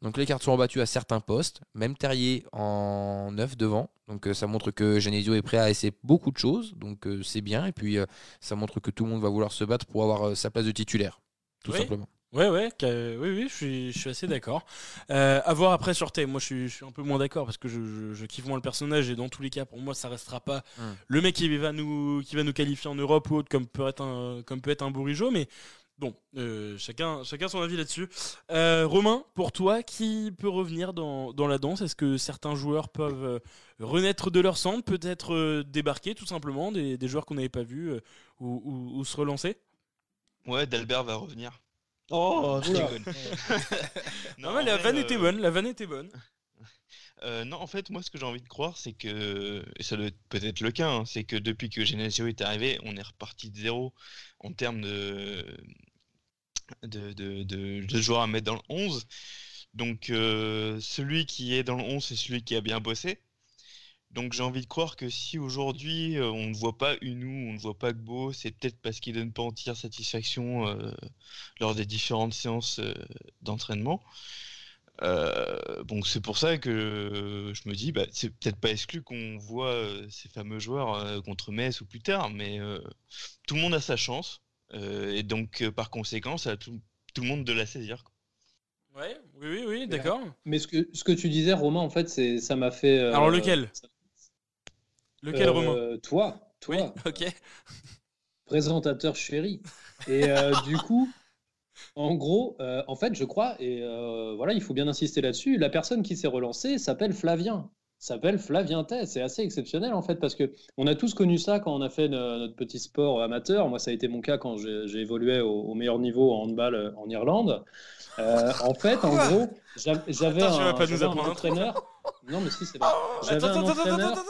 Donc les cartes sont rebattues à certains postes, même Terrier en neuf devant. Donc euh, ça montre que Genesio est prêt à essayer beaucoup de choses, donc euh, c'est bien. Et puis ça montre que tout le monde va vouloir se battre pour avoir sa place de titulaire, tout Oui. simplement. Ouais, ouais, oui, oui, je suis, je suis assez d'accord. Euh, à voir après sur Tay. Moi, je suis, je suis un peu moins d'accord parce que je, je, je kiffe moins le personnage et dans tous les cas, pour moi, ça restera pas Mm. le mec qui va nous, qui va nous qualifier en Europe ou autre, comme peut être un, comme peut être un Bourigeau. Mais bon, euh, chacun, chacun son avis là-dessus. Euh, Romain, pour toi, qui peut revenir dans, dans la danse? Est-ce que certains joueurs peuvent euh, renaître de leur centre, peut-être débarquer tout simplement, des, des joueurs qu'on n'avait pas vus euh, ou, ou- ou se relancer? Ouais, Dalbert va revenir. Oh, Je oula. déconne. Non, Non, mais en la vanne euh, était bonne, la vanne était bonne. Euh, non, en fait, moi, ce que j'ai envie de croire, c'est que, et ça doit être peut-être le cas, hein, c'est que depuis que Genesio est arrivé, on est reparti de zéro en termes de, de, de, de- de joueurs à mettre dans le 11. Donc, euh, celui qui est dans le 11, c'est celui qui a bien bossé. Donc, j'ai envie de croire que si aujourd'hui euh, on ne voit pas Unou, on ne voit pas Gbo, c'est peut-être parce qu'il donne pas entière satisfaction euh, lors des différentes séances euh, d'entraînement. Euh, donc c'est pour ça que je me dis, bah, c'est peut-être pas exclu qu'on voit euh, ces fameux joueurs euh, contre Metz ou plus tard, mais euh, tout le monde a sa chance, euh, et donc euh, par conséquent, ça a tout, tout le monde de la saisir. quoi. Ouais, oui, oui, oui, d'accord. Mais ce que, ce que tu disais, Romain, en fait, c'est, ça m'a fait. euh, Alors lequel? ça- Lequel, euh, Romain? Toi, toi, Oui, ok. présentateur chéri. Et euh, du coup, en gros, euh, en fait, je crois, et euh, voilà, il faut bien insister là-dessus, la personne qui s'est relancée s'appelle Flavien. S'appelle Flavien Tay. C'est assez exceptionnel en fait parce que on a tous connu ça quand on a fait no- notre petit sport amateur. Moi, ça a été mon cas quand j'ai évolué au, au meilleur niveau en handball en Irlande. En fait, en gros, j'a- j'avais un, j'avais entraîneur. Non, mais si, c'est vrai. J'avais Attends, un attends, attends, entraîneur.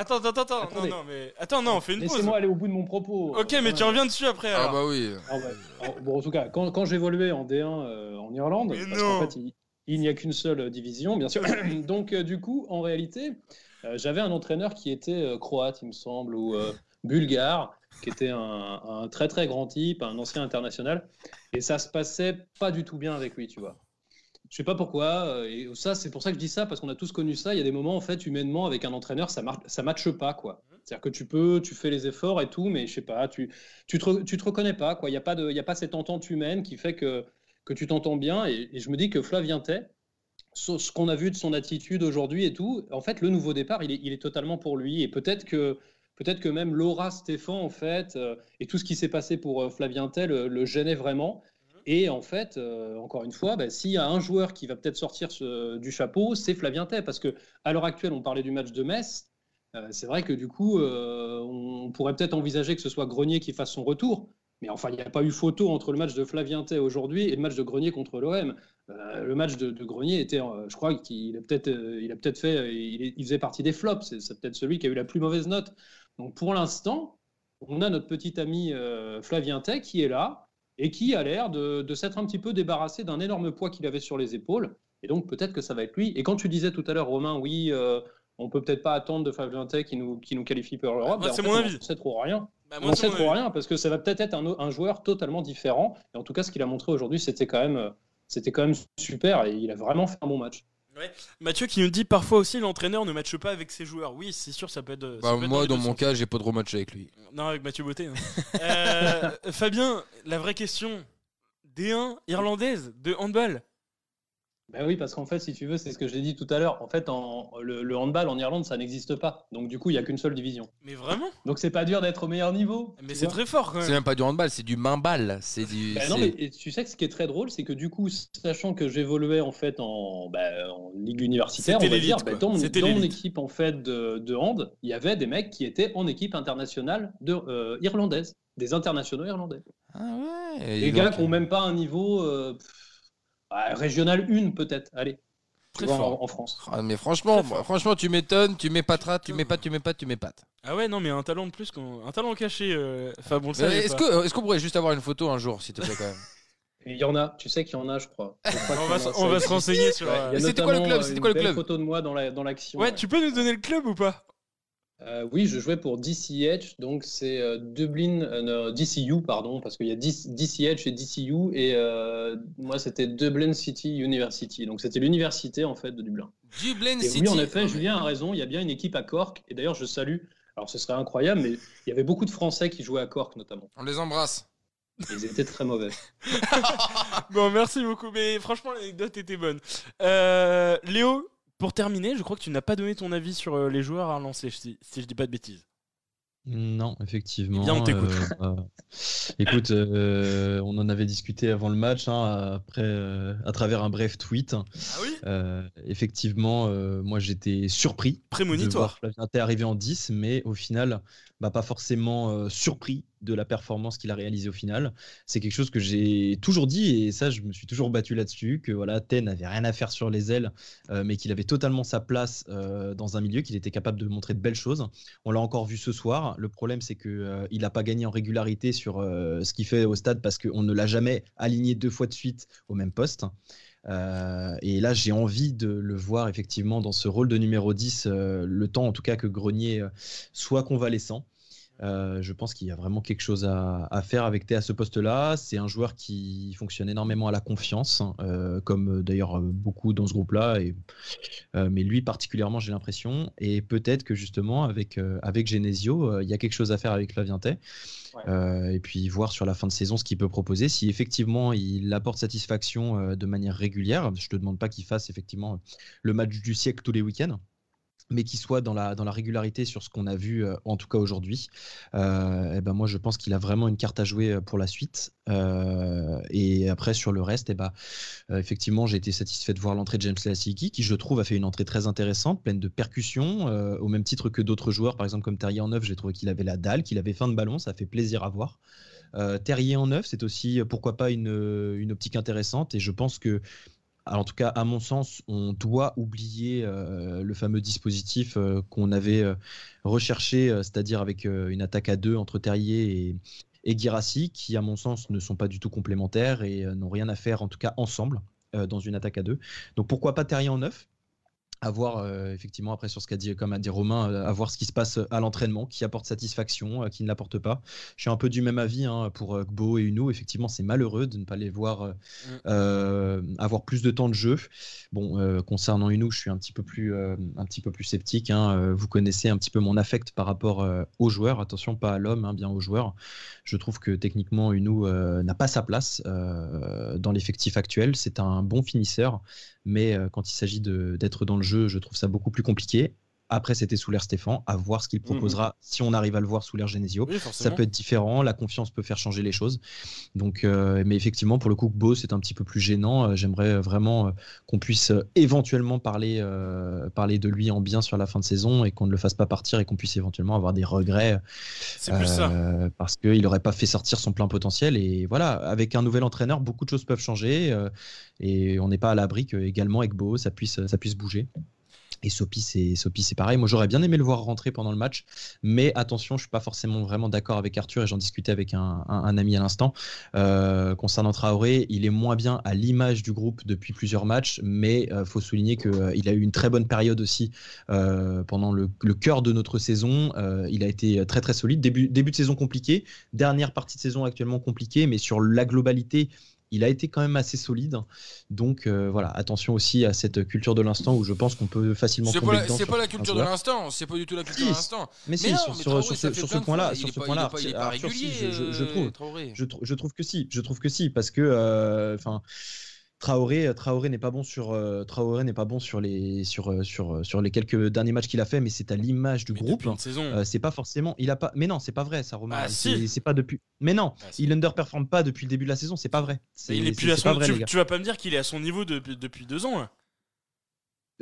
Attends, attends, attends, non, mais attends, non, on fait une pause. Laissez-moi aller au bout de mon propos. Ok, mais tu reviens dessus après. Ah Alors. bah oui. Ah. Alors, bon, en tout cas, quand, quand j'évoluais en D1 euh, en Irlande, Mais parce qu'en fait, il, il n'y a qu'une seule division, bien sûr. Donc, euh, du coup, en réalité, euh, j'avais un entraîneur qui était euh, croate, il me semble, ou euh, bulgare, qui était un, un très très grand type, un ancien international, et ça se passait pas du tout bien avec lui, tu vois. Je sais pas pourquoi, euh, et ça, c'est pour ça que je dis ça, parce qu'on a tous connu ça. Il y a des moments, en fait, humainement, avec un entraîneur, ça marche, ça matche pas, quoi. C'est-à-dire que tu peux, tu fais les efforts et tout, mais je sais pas, tu, tu te, tu te reconnais pas, quoi. Il n'y a pas de, il y a pas cette entente humaine qui fait que, que tu t'entends bien. Et, et je me dis que Flavien Tay, ce qu'on a vu de son attitude aujourd'hui et tout, en fait, le nouveau départ, il est, il est totalement pour lui. Et peut-être que, peut-être que même Laura Stéphane, en fait, euh, et tout ce qui s'est passé pour euh, Flavien Tay le, le gênait vraiment. Et en fait, euh, encore une fois, bah, s'il y a un joueur qui va peut-être sortir du chapeau, c'est Flavien Tay. Parce que à l'heure actuelle, on parlait du match de Metz. Euh, c'est vrai que du coup, euh, on pourrait peut-être envisager que ce soit Grenier qui fasse son retour. Mais enfin, il n'y a pas eu photo entre le match de Flavien Tay aujourd'hui et le match de Grenier contre l'OM. Le match de, Grenier était, je crois qu'il a peut-être, il a peut-être fait, il, faisait partie des flops. C'est, c'est peut-être celui qui a eu la plus mauvaise note. Donc pour l'instant, on a notre petit ami Flavien Tay qui est là et qui a l'air de, de s'être un petit peu débarrassé d'un énorme poids qu'il avait sur les épaules. Et donc peut-être que ça va être lui. Et quand tu disais tout à l'heure, Romain, oui, euh, on peut peut-être pas attendre de Tay qui nous, qui nous qualifie pour l'Europe. En c'est mon on avis. n'en sait trop rien. Bah, On sait trop avis. rien parce que ça va peut-être être un, un joueur totalement différent. Et en tout cas, ce qu'il a montré aujourd'hui, c'était quand même, euh, c'était quand même super et il a vraiment fait un bon match. Mathieu qui nous dit parfois aussi l'entraîneur ne matche pas avec ses joueurs. Oui, c'est sûr, ça peut être. ça Bah, peut moi, dans mon sens. cas, j'ai pas trop match avec lui. Non, avec Mathieu Beauté. hein. Euh, Fabien, la vraie question D1 irlandaise de handball. Ben oui, parce qu'en fait, si tu veux, c'est ce que j'ai dit tout à l'heure. En fait, en, le, le handball en Irlande, ça n'existe pas. Donc du coup, il y a qu'une seule division. Mais vraiment? Donc c'est pas dur d'être au meilleur niveau. Mais c'est très fort quand C'est même. pas du handball, c'est du main-balle. C'est du. Ben non, c'est- mais et tu sais que ce qui est très drôle, c'est que du coup, sachant que j'évoluais en fait en, ben, en ligue universitaire, on va dire, ben, dans, dans mon équipe en fait de, de hand, il y avait des mecs qui étaient en équipe internationale de, euh, irlandaise, des internationaux irlandais. Ah ouais. Des et gars qui n'ont même pas un niveau euh, pff, ah, régional 1 peut-être, allez, Très vois, fort. en, en France. Ah, mais franchement, franchement, tu m'étonnes, tu m'épateras, tu m'épates, tu m'épates, tu m'épates. Ah ouais, non, mais un talent de plus, qu'on- un talent caché. euh, Enfin, bon, Est-ce pas. que- est-ce qu'on pourrait juste avoir une photo un jour, s'il te plaît, quand même? Il y en a, tu sais qu'il y en a, je crois. Je crois On va, a, on va se renseigner sur. Ouais, euh, C'était quoi le club euh, C'était une quoi le club? photo de moi dans la- dans l'action. Ouais, tu peux nous donner le club ou pas? Euh, oui, je jouais pour DCH, donc c'est euh, Dublin, euh, DCU, pardon, parce qu'il y a DC DCH et DCU, et moi c'était Dublin City University, donc c'était l'université en fait de Dublin. Dublin Et City. oui, en effet, Julien a raison, il y a bien une équipe à Cork, et d'ailleurs je salue, alors ce serait incroyable, mais il y avait beaucoup de Français qui jouaient à Cork notamment, On les embrasse. ils étaient très mauvais. Bon, merci beaucoup, mais franchement, l'anecdote était bonne. Léo, pour terminer, je crois que tu n'as pas donné ton avis sur euh, les joueurs à relancer, si, si je dis pas de bêtises. Non, effectivement. Bien, on t'écoute. euh, euh, écoute, euh, on en avait discuté avant le match, hein, après, à travers un bref tweet. Ah oui? Effectivement, moi j'étais surpris Prémonitoire. Flavien Tay arriver en 10, mais au final, bah, pas forcément surpris de la performance qu'il a réalisée au final. C'est quelque chose que j'ai toujours dit et ça, je me suis toujours battu là-dessus, que voilà, n'avait rien à faire sur les ailes, euh, mais qu'il avait totalement sa place euh, dans un milieu, qu'il était capable de montrer de belles choses. On l'a encore vu ce soir. Le problème, c'est que euh, il n'a pas gagné en régularité sur euh, ce qu'il fait au stade parce qu'on ne l'a jamais aligné deux fois de suite au même poste. Et là, j'ai envie de le voir effectivement dans ce rôle de numéro 10, euh, le temps en tout cas que Grenier soit convalescent. Euh, je pense qu'il y a vraiment quelque chose à, à faire avec Thé à ce poste-là. C'est un joueur qui fonctionne énormément à la confiance, euh, comme euh, d'ailleurs beaucoup dans ce groupe-là. Et, euh, mais lui particulièrement, j'ai l'impression. Et peut-être que justement, avec, avec Genesio, il y a quelque chose à faire avec Flavien. Ouais. Euh, et puis voir sur la fin de saison ce qu'il peut proposer. Si effectivement il apporte satisfaction de manière régulière, je te demande pas qu'il fasse effectivement le match du siècle tous les week-ends, mais qu'il soit dans la, dans la régularité sur ce qu'on a vu, euh, en tout cas aujourd'hui. Euh, et ben moi je pense qu'il a vraiment une carte à jouer euh, pour la suite. Et après sur le reste, et ben, euh, effectivement j'ai été satisfait de voir l'entrée de James Lasiki, qui je trouve a fait une entrée très intéressante, pleine de percussions, au même titre que d'autres joueurs, par exemple comme Terrier en neuf, j'ai trouvé qu'il avait la dalle, qu'il avait fin de ballon, ça fait plaisir à voir. Terrier en neuf, c'est aussi pourquoi pas une, une optique intéressante, et je pense que en tout cas, à mon sens, on doit oublier euh, le fameux dispositif euh, qu'on avait euh, recherché, c'est-à-dire avec une attaque à deux entre Terrier et, et Girassi, qui, à mon sens, ne sont pas du tout complémentaires et n'ont rien à faire, en tout cas, ensemble, dans une attaque à deux. Donc pourquoi pas Terrier en neuf? À voir euh, effectivement après sur ce qu'a dit comme a dit Romain euh, à voir ce qui se passe à l'entraînement qui apporte satisfaction euh, qui ne l'apporte pas. Je suis un peu du même avis hein, pour Gbo et Uno effectivement c'est malheureux de ne pas les voir mm. avoir plus de temps de jeu. Bon concernant Uno je suis un petit peu plus un petit peu plus sceptique hein. vous connaissez un petit peu mon affect par rapport aux joueurs. Attention pas à l'homme hein, bien aux joueurs. Je trouve que techniquement Uno n'a pas sa place dans l'effectif actuel. C'est un bon finisseur mais euh, quand il s'agit d'être dans le jeu, je trouve ça beaucoup plus compliqué. Après, c'était sous l'air Stéphane, à voir ce qu'il mhm. proposera. Si on arrive à le voir sous l'air Genesio, ça peut être différent. La confiance peut faire changer les choses. Donc, euh, mais effectivement, pour le coup, Beau, c'est un petit peu plus gênant. Euh, j'aimerais vraiment qu'on puisse éventuellement parler, parler de lui en bien sur la fin de saison et qu'on ne le fasse pas partir et qu'on puisse éventuellement avoir des regrets. C'est plus ça. Parce qu'il n'aurait pas fait sortir son plein potentiel. Et voilà, avec un nouvel entraîneur, beaucoup de choses peuvent changer et on n'est pas à l'abri que également avec Beau ça puisse, ça puisse bouger. Et Sopi, c'est c'est pareil. Moi, j'aurais bien aimé le voir rentrer pendant le match, mais attention, je suis pas forcément vraiment d'accord avec Arthur et j'en discutais avec un, ami à l'instant euh, concernant Traoré. Il est moins bien à l'image du groupe depuis plusieurs matchs, mais il euh, faut souligner qu'il euh, a eu une très bonne période aussi pendant le, cœur de notre saison. il a été très très solide. Début, début de saison compliqué, dernière partie de saison actuellement compliquée, mais sur la globalité, il a été quand même assez solide. Donc euh, voilà, attention aussi à cette culture de l'instant où je pense qu'on peut facilement tomber pas C'est pas la culture de l'instant, c'est pas du tout la culture de l'instant. Mais, si, sur, ce point-là, sur ce point-là, je, trouve que si, je trouve que si, parce que enfin. Euh, Traoré n'est pas bon sur euh, Traoré n'est pas bon sur les sur euh, sur sur les quelques derniers matchs qu'il a fait, mais c'est à l'image du groupe. c'est pas forcément, il a pas. Mais non, c'est pas vrai, ça Romain. Ah, c'est pas depuis. Mais non, ah, il underperforme pas depuis le début de la saison, c'est pas vrai. Il est plus à son. tu, tu, vas pas me dire qu'il est à son niveau depuis deux ans là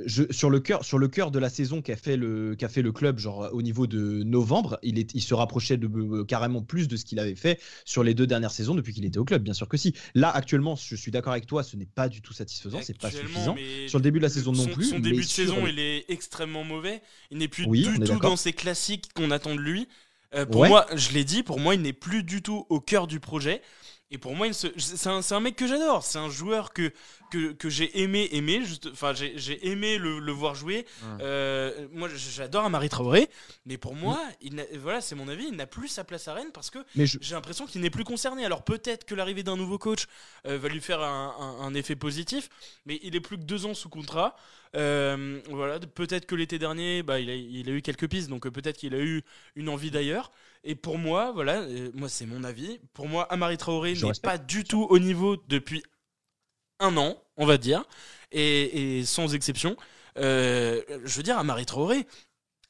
sur le cœur sur le cœur de la saison qu'a fait le qu'a fait le club genre au niveau de novembre il est il se rapprochait de euh, carrément plus de ce qu'il avait fait sur les deux dernières saisons depuis qu'il était au club bien sûr que si. Là actuellement je suis d'accord avec toi ce n'est pas du tout satisfaisant c'est pas suffisant. sur le début de la saison non plus son début de saison il est extrêmement mauvais. Il n'est plus du tout dans ses classiques qu'on attend de lui. Euh, pour moi je l'ai dit pour moi il n'est plus du tout au cœur du projet et pour moi, c'est un, un, mec que j'adore. C'est un joueur que, que, que j'ai aimé aimer. Enfin, j'ai aimé le, le, voir jouer. Euh, moi, j'adore Amari Traoré. Mais pour moi, il voilà, c'est mon avis, il n'a plus sa place à Rennes parce que j'ai l'impression qu'il n'est plus concerné. Alors peut-être que l'arrivée d'un nouveau coach euh, va lui faire un, un, effet positif. Mais il est plus que deux ans sous contrat. Euh, voilà, peut-être que l'été dernier, bah, il, a, il a eu quelques pistes. Donc peut-être qu'il a eu une envie d'ailleurs. Et pour moi, voilà, euh, moi c'est mon avis. Pour moi, Amari Traoré n'est pas du tout au niveau depuis un an, on va dire, et, sans exception. Euh, je veux dire, Amari Traoré,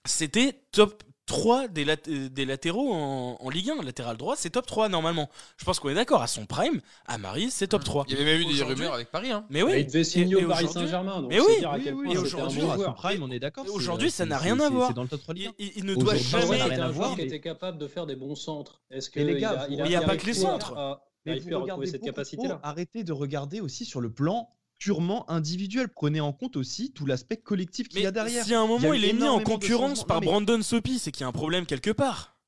c'était top 3 des, des latéraux en, Ligue 1. Latéral droit, c'est top 3 normalement. Je pense qu'on est d'accord. À son prime, Amari, c'est top 3. Il y avait même eu des rumeurs avec Paris. Hein. Mais oui. il devait signer au Paris Saint-Germain. Mais oui. et aujourd'hui, à son prime, on est d'accord. Aujourd'hui, ça n'a rien à voir. Dans le top 3 il, il, ne doit jamais. C'était un joueur qui était capable de faire des bons centres. Est-ce que les gars, il n'y a pas que les centres. Mais vous regardez cette capacité là. Arrêtez de regarder aussi sur le plan purement individuel. Prenez en compte aussi tout l'aspect collectif qu'il y a derrière. Si à un moment il, est mis en concurrence par Brandon Sopi, c'est qu'il y a un problème quelque part.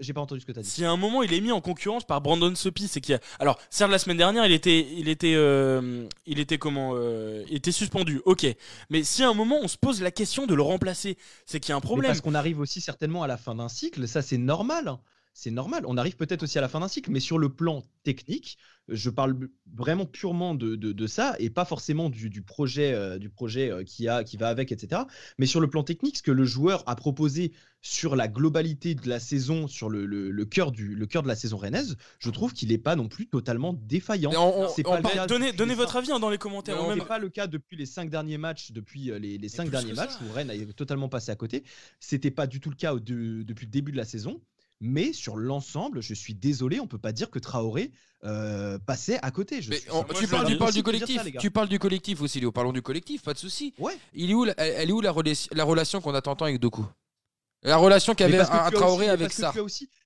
J'ai pas entendu ce que tu as dit. Si à un moment il est mis en concurrence par Brandon Sopi, c'est qu'il y a. Alors, certes, la semaine dernière, il était, il était, euh, il était comment euh, Il était suspendu. Ok. Mais si à un moment on se pose la question de le remplacer, c'est qu'il y a un problème. parce qu'on arrive aussi certainement à la fin d'un cycle. Ça, c'est normal c'est normal. On arrive peut-être aussi à la fin d'un cycle, mais sur le plan technique, je parle vraiment purement de, ça et pas forcément du, projet, euh, du projet euh, qui, a, qui va avec, etc. Mais sur le plan technique, ce que le joueur a proposé sur la globalité de la saison, sur le, le, cœur, du, le cœur de la saison rennaise, je trouve qu'il n'est pas non plus totalement défaillant. donnez, votre avis hein, dans les commentaires. Ce n'est pas le cas depuis les cinq derniers matchs, depuis euh, les, les cinq derniers matchs où Rennes a totalement passé à côté. C'était pas du tout le cas depuis le début de la saison. Mais sur l'ensemble, je suis désolé, on peut pas dire que Traoré euh, passait à côté. tu, parles, du collectif. tu parles du collectif aussi, Léo. Parlons du collectif, pas de souci. Ouais. Il est où, elle, est où la, relation qu'on a tant avec Doku? La relation qu'avait Traoré avec ça.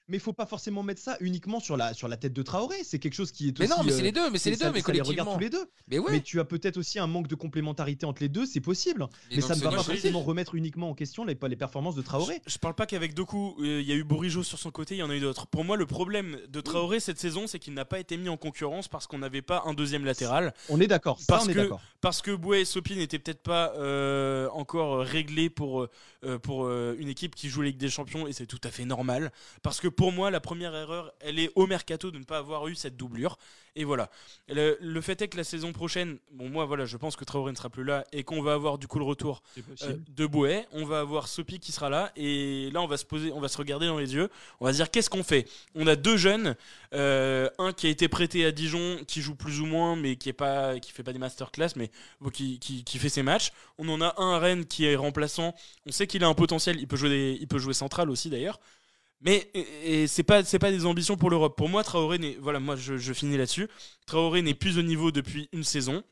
Mais il faut pas forcément mettre ça uniquement sur la, sur la tête de Traoré. C'est quelque chose qui est Mais aussi. non, mais euh, c'est les deux, mais c'est les ça- deux, mais ça les regarde collectivement. tous les deux. Mais ouais. Mais tu as peut-être aussi un manque de complémentarité entre les deux, c'est possible. Mais, ça ne va pas forcément remettre uniquement en question les, les performances de Traoré. Je, je parle pas qu'avec Doku, euh, il y a eu Bourigeau sur son côté, il y en a eu d'autres. Pour moi, le problème de Traoré cette saison, c'est qu'il n'a pas été mis en concurrence parce qu'on n'avait pas un deuxième latéral. On est d'accord. Ça, Parce on est que- d'accord. Parce que Bouet et Sopi n'étaient peut-être pas euh, encore réglés pour, euh, euh, pour euh, une équipe qui joue Ligue des Champions et c'est tout à fait normal. Parce que pour moi, la première erreur, elle est au mercato de ne pas avoir eu cette doublure. Et voilà. Le, le fait est que la saison prochaine, bon, moi, voilà, je pense que Traoré ne sera plus là et qu'on va avoir du coup le retour euh, de Bouet. On va avoir Sopi qui sera là et là, on va se poser, on va se regarder dans les yeux. On va se dire qu'est-ce qu'on fait? On a deux jeunes, euh, un qui a été prêté à Dijon, qui joue plus ou moins, mais qui est pas, qui fait pas des masterclass, mais bon, qui, qui, qui fait ses matchs. On en a un à Rennes qui est remplaçant. On sait qu'il a un potentiel. Il peut jouer, des- il peut jouer central aussi d'ailleurs. Mais et c'est pas c'est pas des ambitions pour l'Europe. Pour moi, Traoré n'est n'est plus au niveau depuis une saison.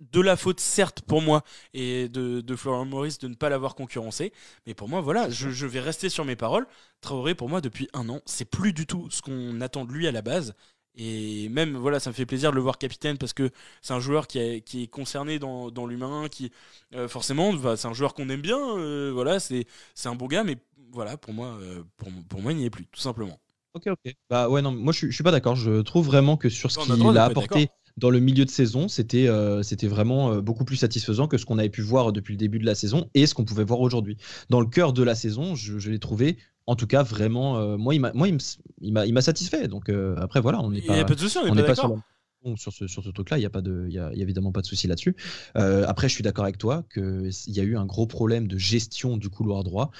De la faute certes pour moi et de, de Florent Maurice de ne pas l'avoir concurrencé, mais pour moi voilà, je, je vais rester sur mes paroles. Traoré pour moi depuis un an, c'est plus du tout ce qu'on attend de lui à la base. Et même, voilà, ça me fait plaisir de le voir capitaine parce que c'est un joueur qui, est- qui est concerné dans, dans l'humain, qui, euh, forcément, bah, c'est un joueur qu'on aime bien, euh, voilà, c'est un beau gars, mais voilà, pour moi, euh, pour, pour moi, il n'y est plus, tout simplement. Ok, ok. Bah ouais, non, moi je, je suis pas d'accord. Je trouve vraiment que sur ce qu'il a apporté dans le milieu de saison, c'était euh, c'était vraiment euh, beaucoup plus satisfaisant que ce qu'on avait pu voir depuis le début de la saison et ce qu'on pouvait voir aujourd'hui. Dans le cœur de la saison, je, je l'ai trouvé, en tout cas, vraiment. euh, moi, il m'a moi, il m'a satisfait. Donc euh, après, voilà, on n'est pas. pas de souci, on on n'est pas pas sur, la- sur ce, sur ce truc-là, il n'y a, pas de- il y a, y a évidemment pas de souci là-dessus. Euh, après, je suis d'accord avec toi qu'il y a eu un gros problème de gestion du couloir droit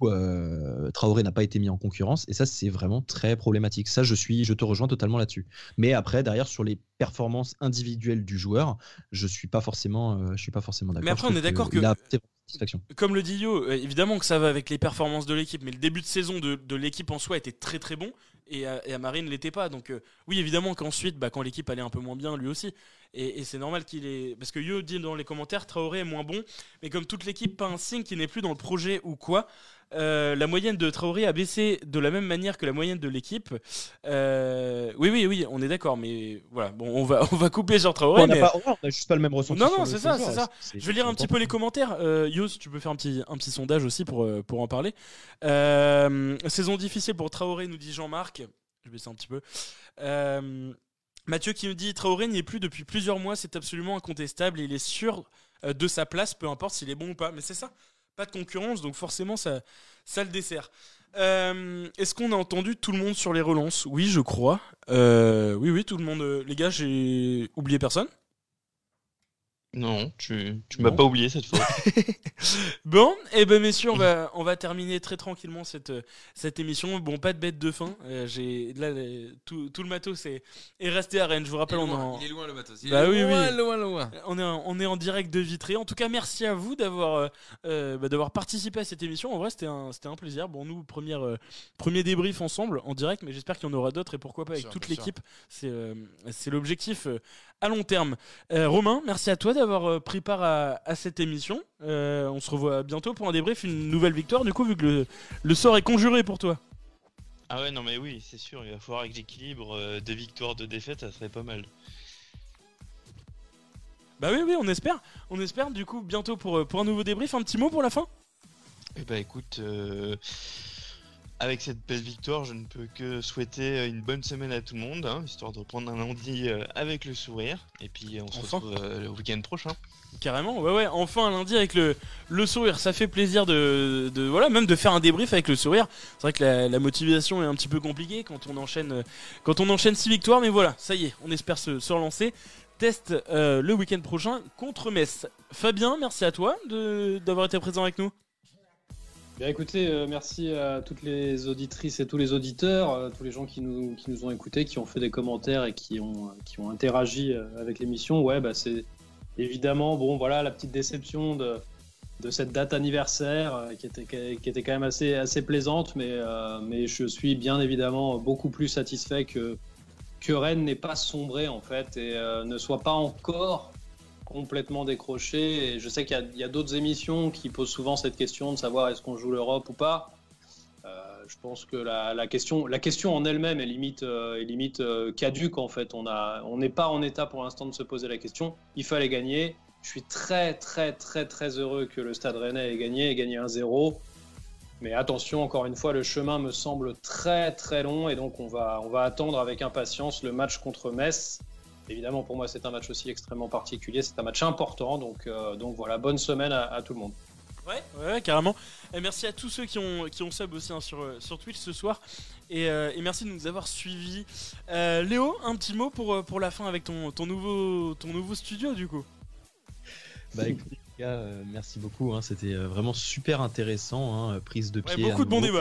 où Traoré n'a pas été mis en concurrence et ça, c'est vraiment très problématique. Ça, je, suis, je te rejoins totalement là-dessus. Mais après, derrière, sur les performances individuelles du joueur, je suis pas forcément, je suis pas forcément d'accord. Mais après, on est d'accord que- Comme le dit Yo, euh, évidemment que ça va avec les performances de l'équipe, mais le début de saison de, l'équipe en soi était très très bon et, à- et Amarine ne l'était pas. Donc euh, oui, évidemment qu'ensuite, bah, quand l'équipe allait un peu moins bien, lui aussi. Et, et c'est normal qu'il est... Parce que Yo dit dans les commentaires, Traoré est moins bon, mais comme toute l'équipe, pas un signe qui n'est plus dans le projet ou quoi. Euh, la moyenne de Traoré a baissé de la même manière que la moyenne de l'équipe. Euh, oui, oui, oui, on est d'accord, mais voilà, bon, on va, on va couper sur Traoré. on n'a mais- juste pas le même ressenti. Non, non, c'est ça, c'est ça. Je vais lire un petit peu les commentaires. Euh, Yo, si tu peux faire un petit, un petit sondage aussi pour, pour en parler. Saison difficile pour Traoré, nous dit Jean-Marc. Je vais baisser un petit peu. Mathieu qui nous dit Traoré n'y est plus depuis plusieurs mois, c'est absolument incontestable il est sûr euh, de sa place, peu importe s'il est bon ou pas. Mais c'est ça, pas de concurrence, donc forcément ça, le dessert. Euh, Est-ce qu'on a entendu tout le monde sur les relances? Oui, je crois. Euh, oui, oui, tout le monde. les gars, j'ai oublié personne. Non, tu, tu m'as Bon. pas oublié cette fois. Bon, et ben messieurs, on va, on va terminer très tranquillement cette, cette émission. Bon, pas de bête de fin. Euh, j'ai là les- tout, tout le matos est, est resté à Rennes. Je vous Il rappelle, on est loin, en, il est loin le matos. Il Bah est oui, loin, oui. loin, loin. on est en, on est en direct de Vitré. En tout cas, merci à vous d'avoir euh, euh, bah, d'avoir participé à cette émission. En vrai, c'était un, c'était un plaisir. Bon, nous, première, euh, premier débrief ensemble en direct, mais j'espère qu'il y en aura d'autres et pourquoi pas avec Sûr, toute l'équipe. C'est euh, c'est l'objectif euh, à long terme. Euh, Romain, merci à toi d'avoir euh, pris part à, à cette émission. Euh, on se revoit bientôt pour un débrief, une nouvelle victoire. Du coup, vu que le, le sort est conjuré pour toi. ah ouais, non mais oui, c'est sûr, il va falloir que j'équilibre euh, deux victoires, deux défaites, ça serait pas mal. Bah oui, oui, on espère. On espère du coup bientôt pour, pour un nouveau débrief. Un petit mot pour la fin? Eh bah écoute, euh, avec cette belle victoire, je ne peux que souhaiter euh, une bonne semaine à tout le monde, hein, histoire de reprendre un lundi euh, avec le sourire. Et puis on se Enfin. retrouve euh, le week-end prochain. Carrément, ouais, ouais, enfin un lundi avec le, le sourire, ça fait plaisir de, de, voilà, même de faire un débrief avec le sourire. C'est vrai que la, la motivation est un petit peu compliquée quand on enchaîne, quand on enchaîne six victoires, mais voilà, ça y est, on espère se, se relancer. Test euh, le week-end prochain contre Metz. Fabien, merci à toi d'avoir été présent avec nous. Bien écoutez, euh, merci à toutes les auditrices et tous les auditeurs, euh, tous les gens qui nous, qui nous ont écoutés, qui ont fait des commentaires et qui ont, qui ont interagi euh, avec l'émission. Ouais, bah c'est évidemment, bon voilà, la petite déception de, de cette date anniversaire qui, était, qui était quand même assez, assez plaisante, mais, mais je suis bien évidemment beaucoup plus satisfait que, que Rennes n'ait pas sombré en fait et ne soit pas encore complètement décroché. Et je sais qu'il y a- d'autres émissions qui posent souvent cette question de savoir est-ce qu'on joue l'Europe ou pas. Euh, je pense que la, question, la question en elle-même est limite, euh, limite euh, caduque en fait. On n'est pas en état pour l'instant de se poser la question. Il fallait gagner. Je suis très très très très heureux que le Stade Rennais ait gagné, ait gagné 1-0. Mais attention, encore une fois, le chemin me semble très très long et donc on va, on va attendre avec impatience le match contre Metz. Évidemment, pour moi, c'est un match aussi extrêmement particulier. C'est un match important. Donc, euh, donc voilà, bonne semaine à, à tout le monde. Ouais, ouais, carrément. Et merci à tous ceux qui ont, qui ont sub aussi hein, sur, euh, sur Twitch ce soir. Et, euh, et merci de nous avoir suivis. Euh, Léo, un petit mot pour, pour la fin avec ton, ton, nouveau, ton nouveau studio du coup. Bah écoutez, les gars, euh, merci beaucoup. hein, C'était vraiment super intéressant. hein, prise de Ouais, pied. à beaucoup de bon nouveau,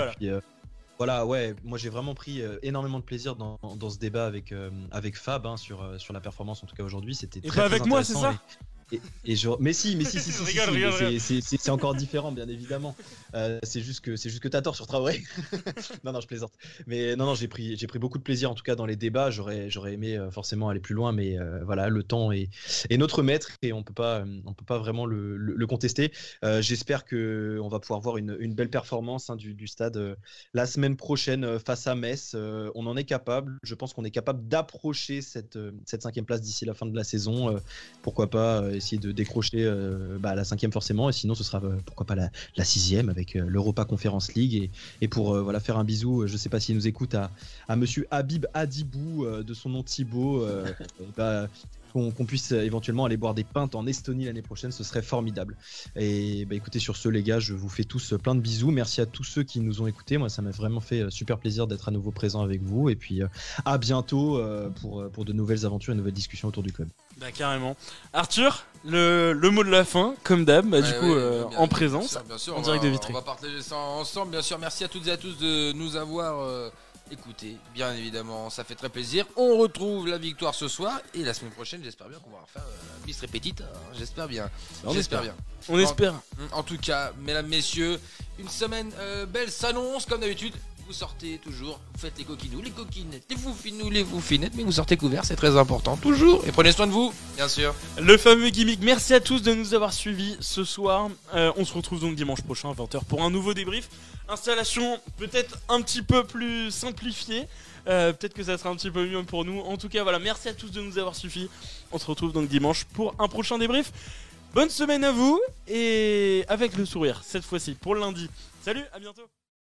voilà, ouais, moi j'ai vraiment pris euh, énormément de plaisir dans, dans ce débat avec, euh, avec Fab hein, sur, euh, sur la performance, en tout cas aujourd'hui. C'était Et très, avec moi, c'est intéressant, ça et, et- et je- Mais si, mais si, si, si, si, Rigole, si, rigole, mais rigole. c'est- encore différent, bien évidemment. Euh, c'est juste que c'est juste que t'as tort sur Traoré. non, non, je plaisante. Mais non, non, j'ai pris, j'ai pris beaucoup de plaisir, en tout cas dans les débats. J'aurais, j'aurais aimé euh, forcément aller plus loin, mais euh, voilà, le temps est, est notre maître et on peut pas, on peut pas vraiment le, le- le contester. J'espère que on va pouvoir voir une, une belle performance hein, du, du stade la semaine prochaine face à Metz. On en est capable. Je pense qu'on est capable d'approcher cette, cette cinquième place d'ici la fin de la saison. Pourquoi pas essayer de décrocher euh, bah, la cinquième forcément, et sinon ce sera euh, pourquoi pas la, la sixième avec euh, l'Europa Conference League. Et, et pour voilà faire un bisou, je sais pas s'il nous écoute à, à Monsieur Habib Adibou de son nom Thibaut. bah, qu'on puisse euh, éventuellement aller boire des pintes en Estonie l'année prochaine, ce serait formidable. Et bah, écoutez, sur ce, les gars, je vous fais tous euh, plein de bisous. Merci à tous ceux qui nous ont écoutés. Moi, ça m'a vraiment fait euh, super plaisir d'être à nouveau présent avec vous. Et puis, à bientôt pour, pour de nouvelles aventures et de nouvelles discussions autour du club. Bah carrément. Arthur, le, le mot de la fin, comme d'hab, bah, du coup ouais, euh, bien- en bien présence. sûr, bien sûr, en direct va- de Vitry. On va partager ça ensemble, bien sûr. Merci à toutes et à tous de nous avoir euh, écoutés, bien évidemment. Ça fait très plaisir. On retrouve la victoire ce soir et la semaine prochaine, j'espère bien qu'on va refaire euh, un bis répétite. J'espère bien. On J'espère espère. bien. On espère. En tout cas, mesdames, messieurs, une semaine euh, belle s'annonce comme d'habitude. Vous sortez toujours, vous faites les coquinous, les coquinettes, les foufinous, les foufinettes, mais vous sortez couverts, c'est très important, toujours. Et prenez soin de vous, bien sûr. Le fameux gimmick. Merci à tous de nous avoir suivis ce soir. Euh, on se retrouve donc dimanche prochain à 20h pour un nouveau débrief. Installation peut-être un petit peu plus simplifiée. Euh, peut-être que ça sera un petit peu mieux pour nous. En tout cas, voilà, merci à tous de nous avoir suffi. On se retrouve donc dimanche pour un prochain débrief. Bonne semaine à vous et avec le sourire cette fois-ci pour lundi. Salut, à bientôt.